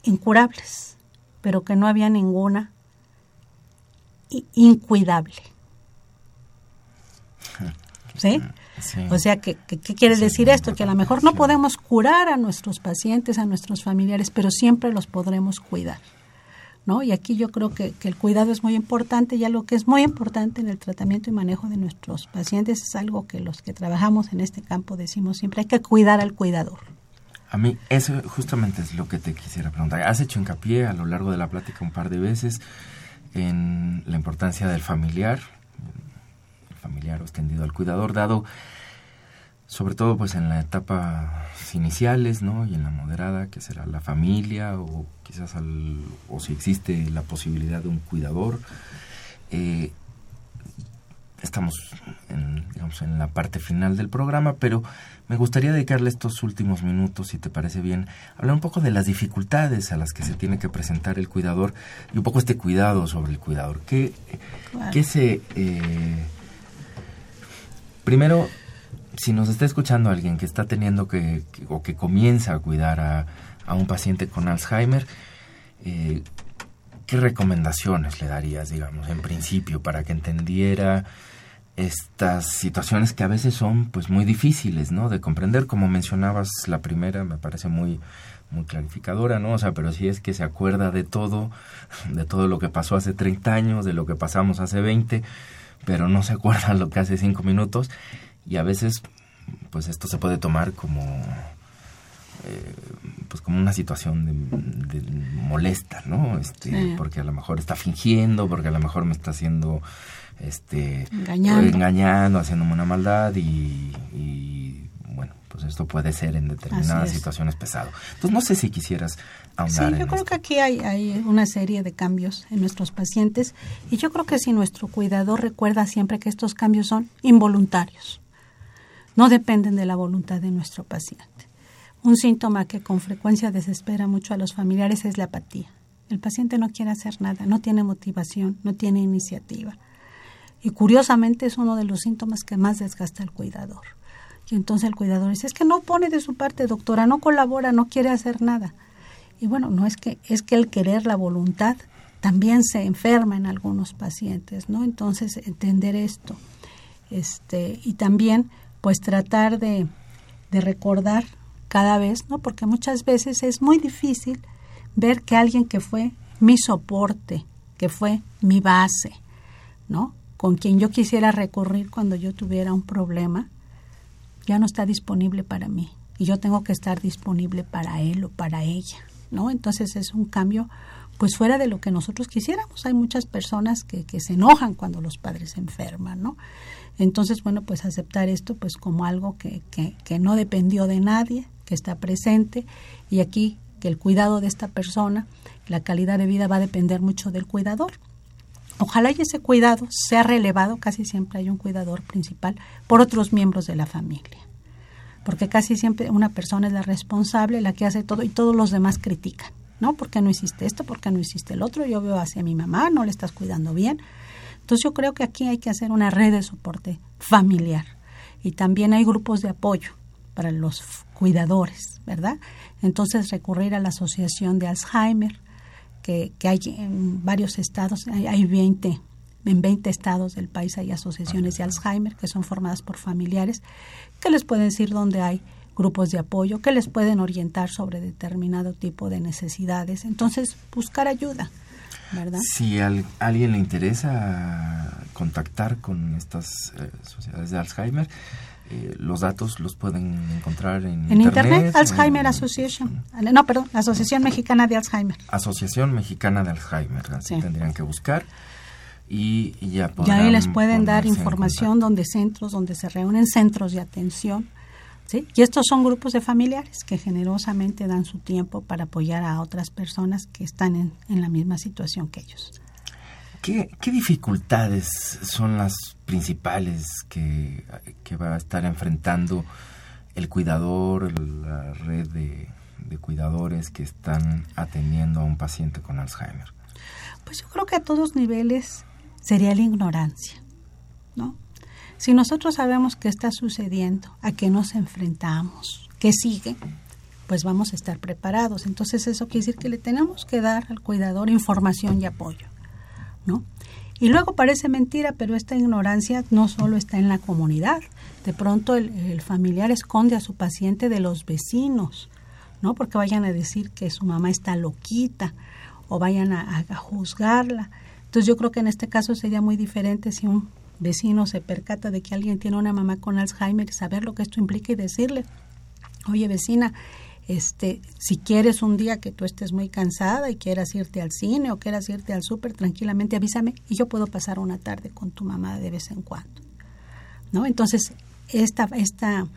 incurables, pero que no había ninguna incuidable. [LAUGHS] ¿Sí? O sea, ¿qué, qué, quiere decir esto? Que a lo mejor no podemos curar a nuestros pacientes, a nuestros familiares, pero siempre los podremos cuidar. ¿no? Y aquí yo creo que, que, el cuidado es muy importante y algo que es muy importante en el tratamiento y manejo de nuestros pacientes es algo que los que trabajamos en este campo decimos siempre, hay que cuidar al cuidador. A mí eso justamente es lo que te quisiera preguntar. Has hecho hincapié a lo largo de la plática un par de veces en la importancia del familiar, familiar extendido al cuidador, dado sobre todo pues en la etapa iniciales, ¿no? Y en la moderada, que será la familia o quizás al, o si existe la posibilidad de un cuidador. Eh, estamos en, digamos, en la parte final del programa, pero me gustaría dedicarle estos últimos minutos, si te parece bien, hablar un poco de las dificultades a las que se tiene que presentar el cuidador y un poco este cuidado sobre el cuidador. ¿Qué, qué se... Eh, primero, si nos está escuchando alguien que está teniendo que, o que comienza a cuidar a, un paciente con Alzheimer, eh, ¿qué recomendaciones le darías, digamos, en principio, para que entendiera estas situaciones que a veces son pues muy difíciles, ¿no? De comprender, como mencionabas la primera, me parece muy muy clarificadora, ¿no? O sea, pero si es que se acuerda de todo, de todo lo que pasó hace 30 años, de lo que pasamos hace 20, pero no se acuerda [LAUGHS] lo que hace 5 minutos. Y a veces pues esto se puede tomar como eh, pues como una situación de, molesta, ¿no? Este, porque a lo mejor está fingiendo, porque a lo mejor me está haciendo este engañando, engañando haciéndome una maldad y, pues esto puede ser en determinadas situaciones pesado. Entonces no sé si quisieras ahondar. Sí, yo creo que aquí hay, hay una serie de cambios en nuestros pacientes y yo creo que si nuestro cuidador recuerda siempre que estos cambios son involuntarios no dependen de la voluntad de nuestro paciente. Un síntoma que con frecuencia desespera mucho a los familiares es la apatía. El paciente no quiere hacer nada, no tiene motivación, no tiene iniciativa. Y curiosamente es uno de los síntomas que más desgasta al cuidador. Y entonces el cuidador dice, es que no pone de su parte, doctora, no colabora, no quiere hacer nada. Y bueno, no es que, es que el querer, la voluntad, también se enferma en algunos pacientes, ¿no? Entonces, entender esto. Este, y también pues tratar de, de recordar cada vez, ¿no? Porque muchas veces es muy difícil ver que alguien que fue mi soporte, que fue mi base, ¿no? Con quien yo quisiera recurrir cuando yo tuviera un problema, ya no está disponible para mí y yo tengo que estar disponible para él o para ella, ¿no? Entonces es un cambio pues fuera de lo que nosotros quisiéramos. Hay muchas personas que, que se enojan cuando los padres se enferman, ¿no? Entonces, bueno, pues aceptar esto pues como algo que, que, no dependió de nadie, que está presente y aquí que el cuidado de esta persona, la calidad de vida va a depender mucho del cuidador. Ojalá y ese cuidado sea relevado, casi siempre hay un cuidador principal, por otros miembros de la familia. Porque casi siempre una persona es la responsable, la que hace todo y todos los demás critican. ¿No? ¿Por qué no hiciste esto? ¿Por qué no hiciste el otro? Yo veo hacia mi mamá, no le estás cuidando bien. Entonces yo creo que aquí hay que hacer una red de soporte familiar y también hay grupos de apoyo para los cuidadores, ¿verdad? Entonces recurrir a la Asociación de Alzheimer, que, hay en varios estados, hay, hay 20, en 20 estados del país hay asociaciones de Alzheimer que son formadas por familiares que les pueden decir dónde hay grupos de apoyo, que les pueden orientar sobre determinado tipo de necesidades. Entonces, buscar ayuda. Si a alguien le interesa contactar con estas eh, sociedades de Alzheimer, eh, los datos los pueden encontrar en, en Internet. Alzheimer Association. No, perdón, Asociación Mexicana de Alzheimer. Asociación Mexicana de Alzheimer, así tendrían que buscar. Y, ya ahí les pueden dar información donde centros, donde se reúnen centros de atención ¿sí? Y estos son grupos de familiares que generosamente dan su tiempo para apoyar a otras personas que están en, en la misma situación que ellos. ¿Qué, dificultades son las principales que, va a estar enfrentando el cuidador, la red de, de cuidadores que están atendiendo a un paciente con Alzheimer? Pues yo creo que a todos niveles sería la ignorancia, ¿no? Si nosotros sabemos qué está sucediendo, a qué nos enfrentamos, qué sigue, pues vamos a estar preparados. Entonces eso quiere decir que le tenemos que dar al cuidador información y apoyo. ¿No? Y luego parece mentira, pero esta ignorancia no solo está en la comunidad. De pronto el, familiar esconde a su paciente de los vecinos, ¿no? Porque vayan a decir que su mamá está loquita o vayan a, juzgarla. Entonces yo creo que en este caso sería muy diferente si un vecino se percata de que alguien tiene una mamá con Alzheimer y saber lo que esto implica y decirle, oye vecina, este, si quieres un día que tú estés muy cansada y quieras irte al cine o quieras irte al súper tranquilamente, avísame y yo puedo pasar una tarde con tu mamá de vez en cuando. ¿No? Entonces, esta, esta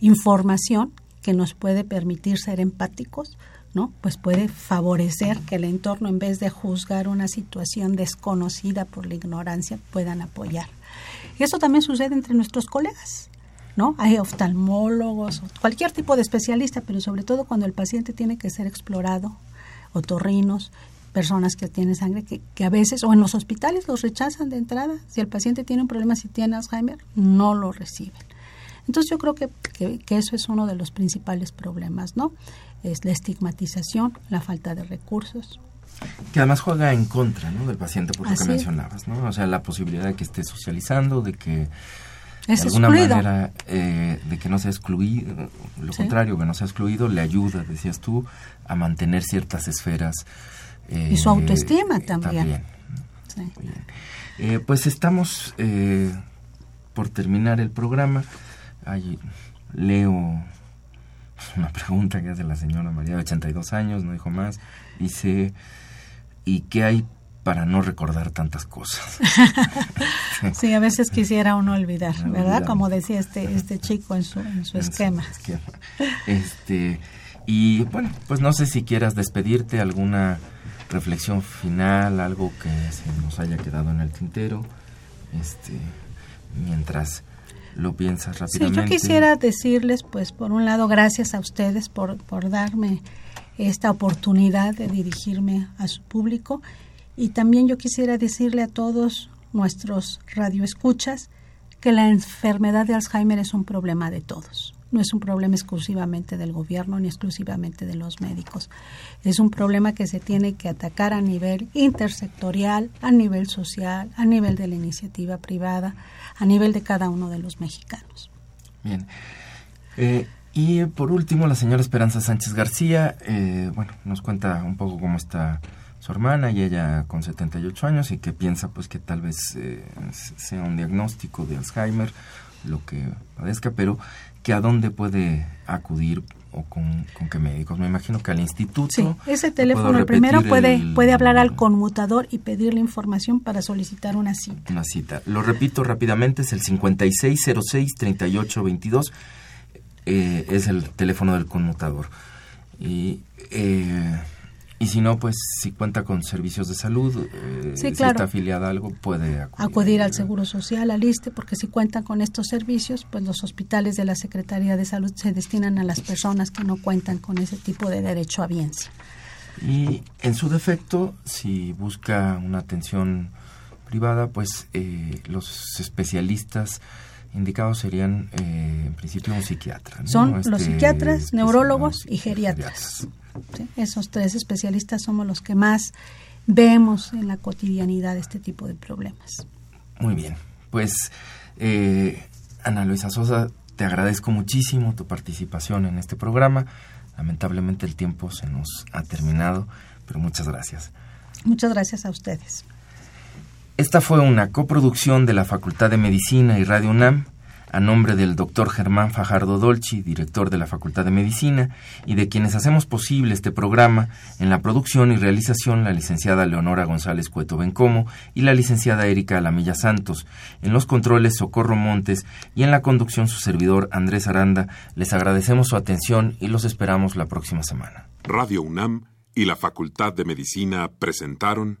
información que nos puede permitir ser empáticos, ¿no? Pues puede favorecer que el entorno, en vez de juzgar una situación desconocida por la ignorancia, puedan apoyar. Y eso también sucede entre nuestros colegas. ¿No? Hay oftalmólogos, cualquier tipo de especialista, pero sobre todo cuando el paciente tiene que ser explorado, otorrinos, personas que tienen sangre que, que, a veces, o en los hospitales los rechazan de entrada. Si el paciente tiene un problema, si tiene Alzheimer, no lo reciben. Entonces yo creo que, que, eso es uno de los principales problemas, ¿no? Es la estigmatización, la falta de recursos. Que además juega en contra, ¿no? Del paciente, por lo que mencionabas, ¿no? O sea, la posibilidad de que esté socializando, de que de alguna manera eh, de que no sea excluido, lo contrario, que no sea excluido, le ayuda, decías tú, a mantener ciertas esferas. y su autoestima eh, también. Eh, pues estamos por terminar el programa. Leo una pregunta que hace la señora María de 82 años, no dijo más. Dice, ¿y qué hay para no recordar tantas cosas. [LAUGHS] sí, a veces quisiera uno olvidar, ¿verdad? Como decía este este chico en su, en su esquema. Este, y bueno, pues no sé si quieras despedirte, alguna reflexión final, algo que se nos haya quedado en el tintero, este, mientras lo piensas rápidamente. Sí, yo quisiera decirles, pues, por un lado, gracias a ustedes por, por darme esta oportunidad de dirigirme a su público y también yo quisiera decirle a todos nuestros radioescuchas que la enfermedad de Alzheimer es un problema de todos. No es un problema exclusivamente del gobierno ni exclusivamente de los médicos. Es un problema que se tiene que atacar a nivel intersectorial, a nivel social, a nivel de la iniciativa privada, a nivel de cada uno de los mexicanos. Bien. Eh, y por último, la señora Esperanza Sánchez García, eh, bueno, nos cuenta un poco cómo está su hermana y ella con 78 años y que piensa pues que tal vez eh, sea un diagnóstico de Alzheimer lo que padezca, pero que a dónde puede acudir o con, qué médicos. Me imagino que al instituto. Sí, ese teléfono el primero puede, puede hablar al conmutador y pedirle información para solicitar una cita. Una cita. Lo repito rápidamente, es el 5606-3822. Eh, es el teléfono del conmutador. Y eh, y si no, pues si cuenta con servicios de salud, eh, si está afiliada a algo, puede acudir. al Seguro Social, al ISTE, porque si cuentan con estos servicios, pues los hospitales de la Secretaría de Salud se destinan a las personas que no cuentan con ese tipo de derecho a biencia. Y en su defecto, si busca una atención privada, pues eh, los especialistas indicados serían eh, en principio un psiquiatra. Son los este, psiquiatras, neurólogos y geriatras. Esos tres especialistas somos los que más vemos en la cotidianidad este tipo de problemas. Muy bien, pues eh, Ana Luisa Sosa, te agradezco muchísimo tu participación en este programa. Lamentablemente el tiempo se nos ha terminado, pero muchas gracias. Muchas gracias a ustedes. Esta fue una coproducción de la Facultad de Medicina y Radio UNAM a nombre del doctor Germán Fajardo Dolci, director de la Facultad de Medicina, y de quienes hacemos posible este programa, en la producción y realización la licenciada Leonora González Cueto Bencomo y la licenciada Erika Alamilla Santos, en los controles Socorro Montes y en la conducción su servidor Andrés Aranda, les agradecemos su atención y los esperamos la próxima semana. Radio UNAM y la Facultad de Medicina presentaron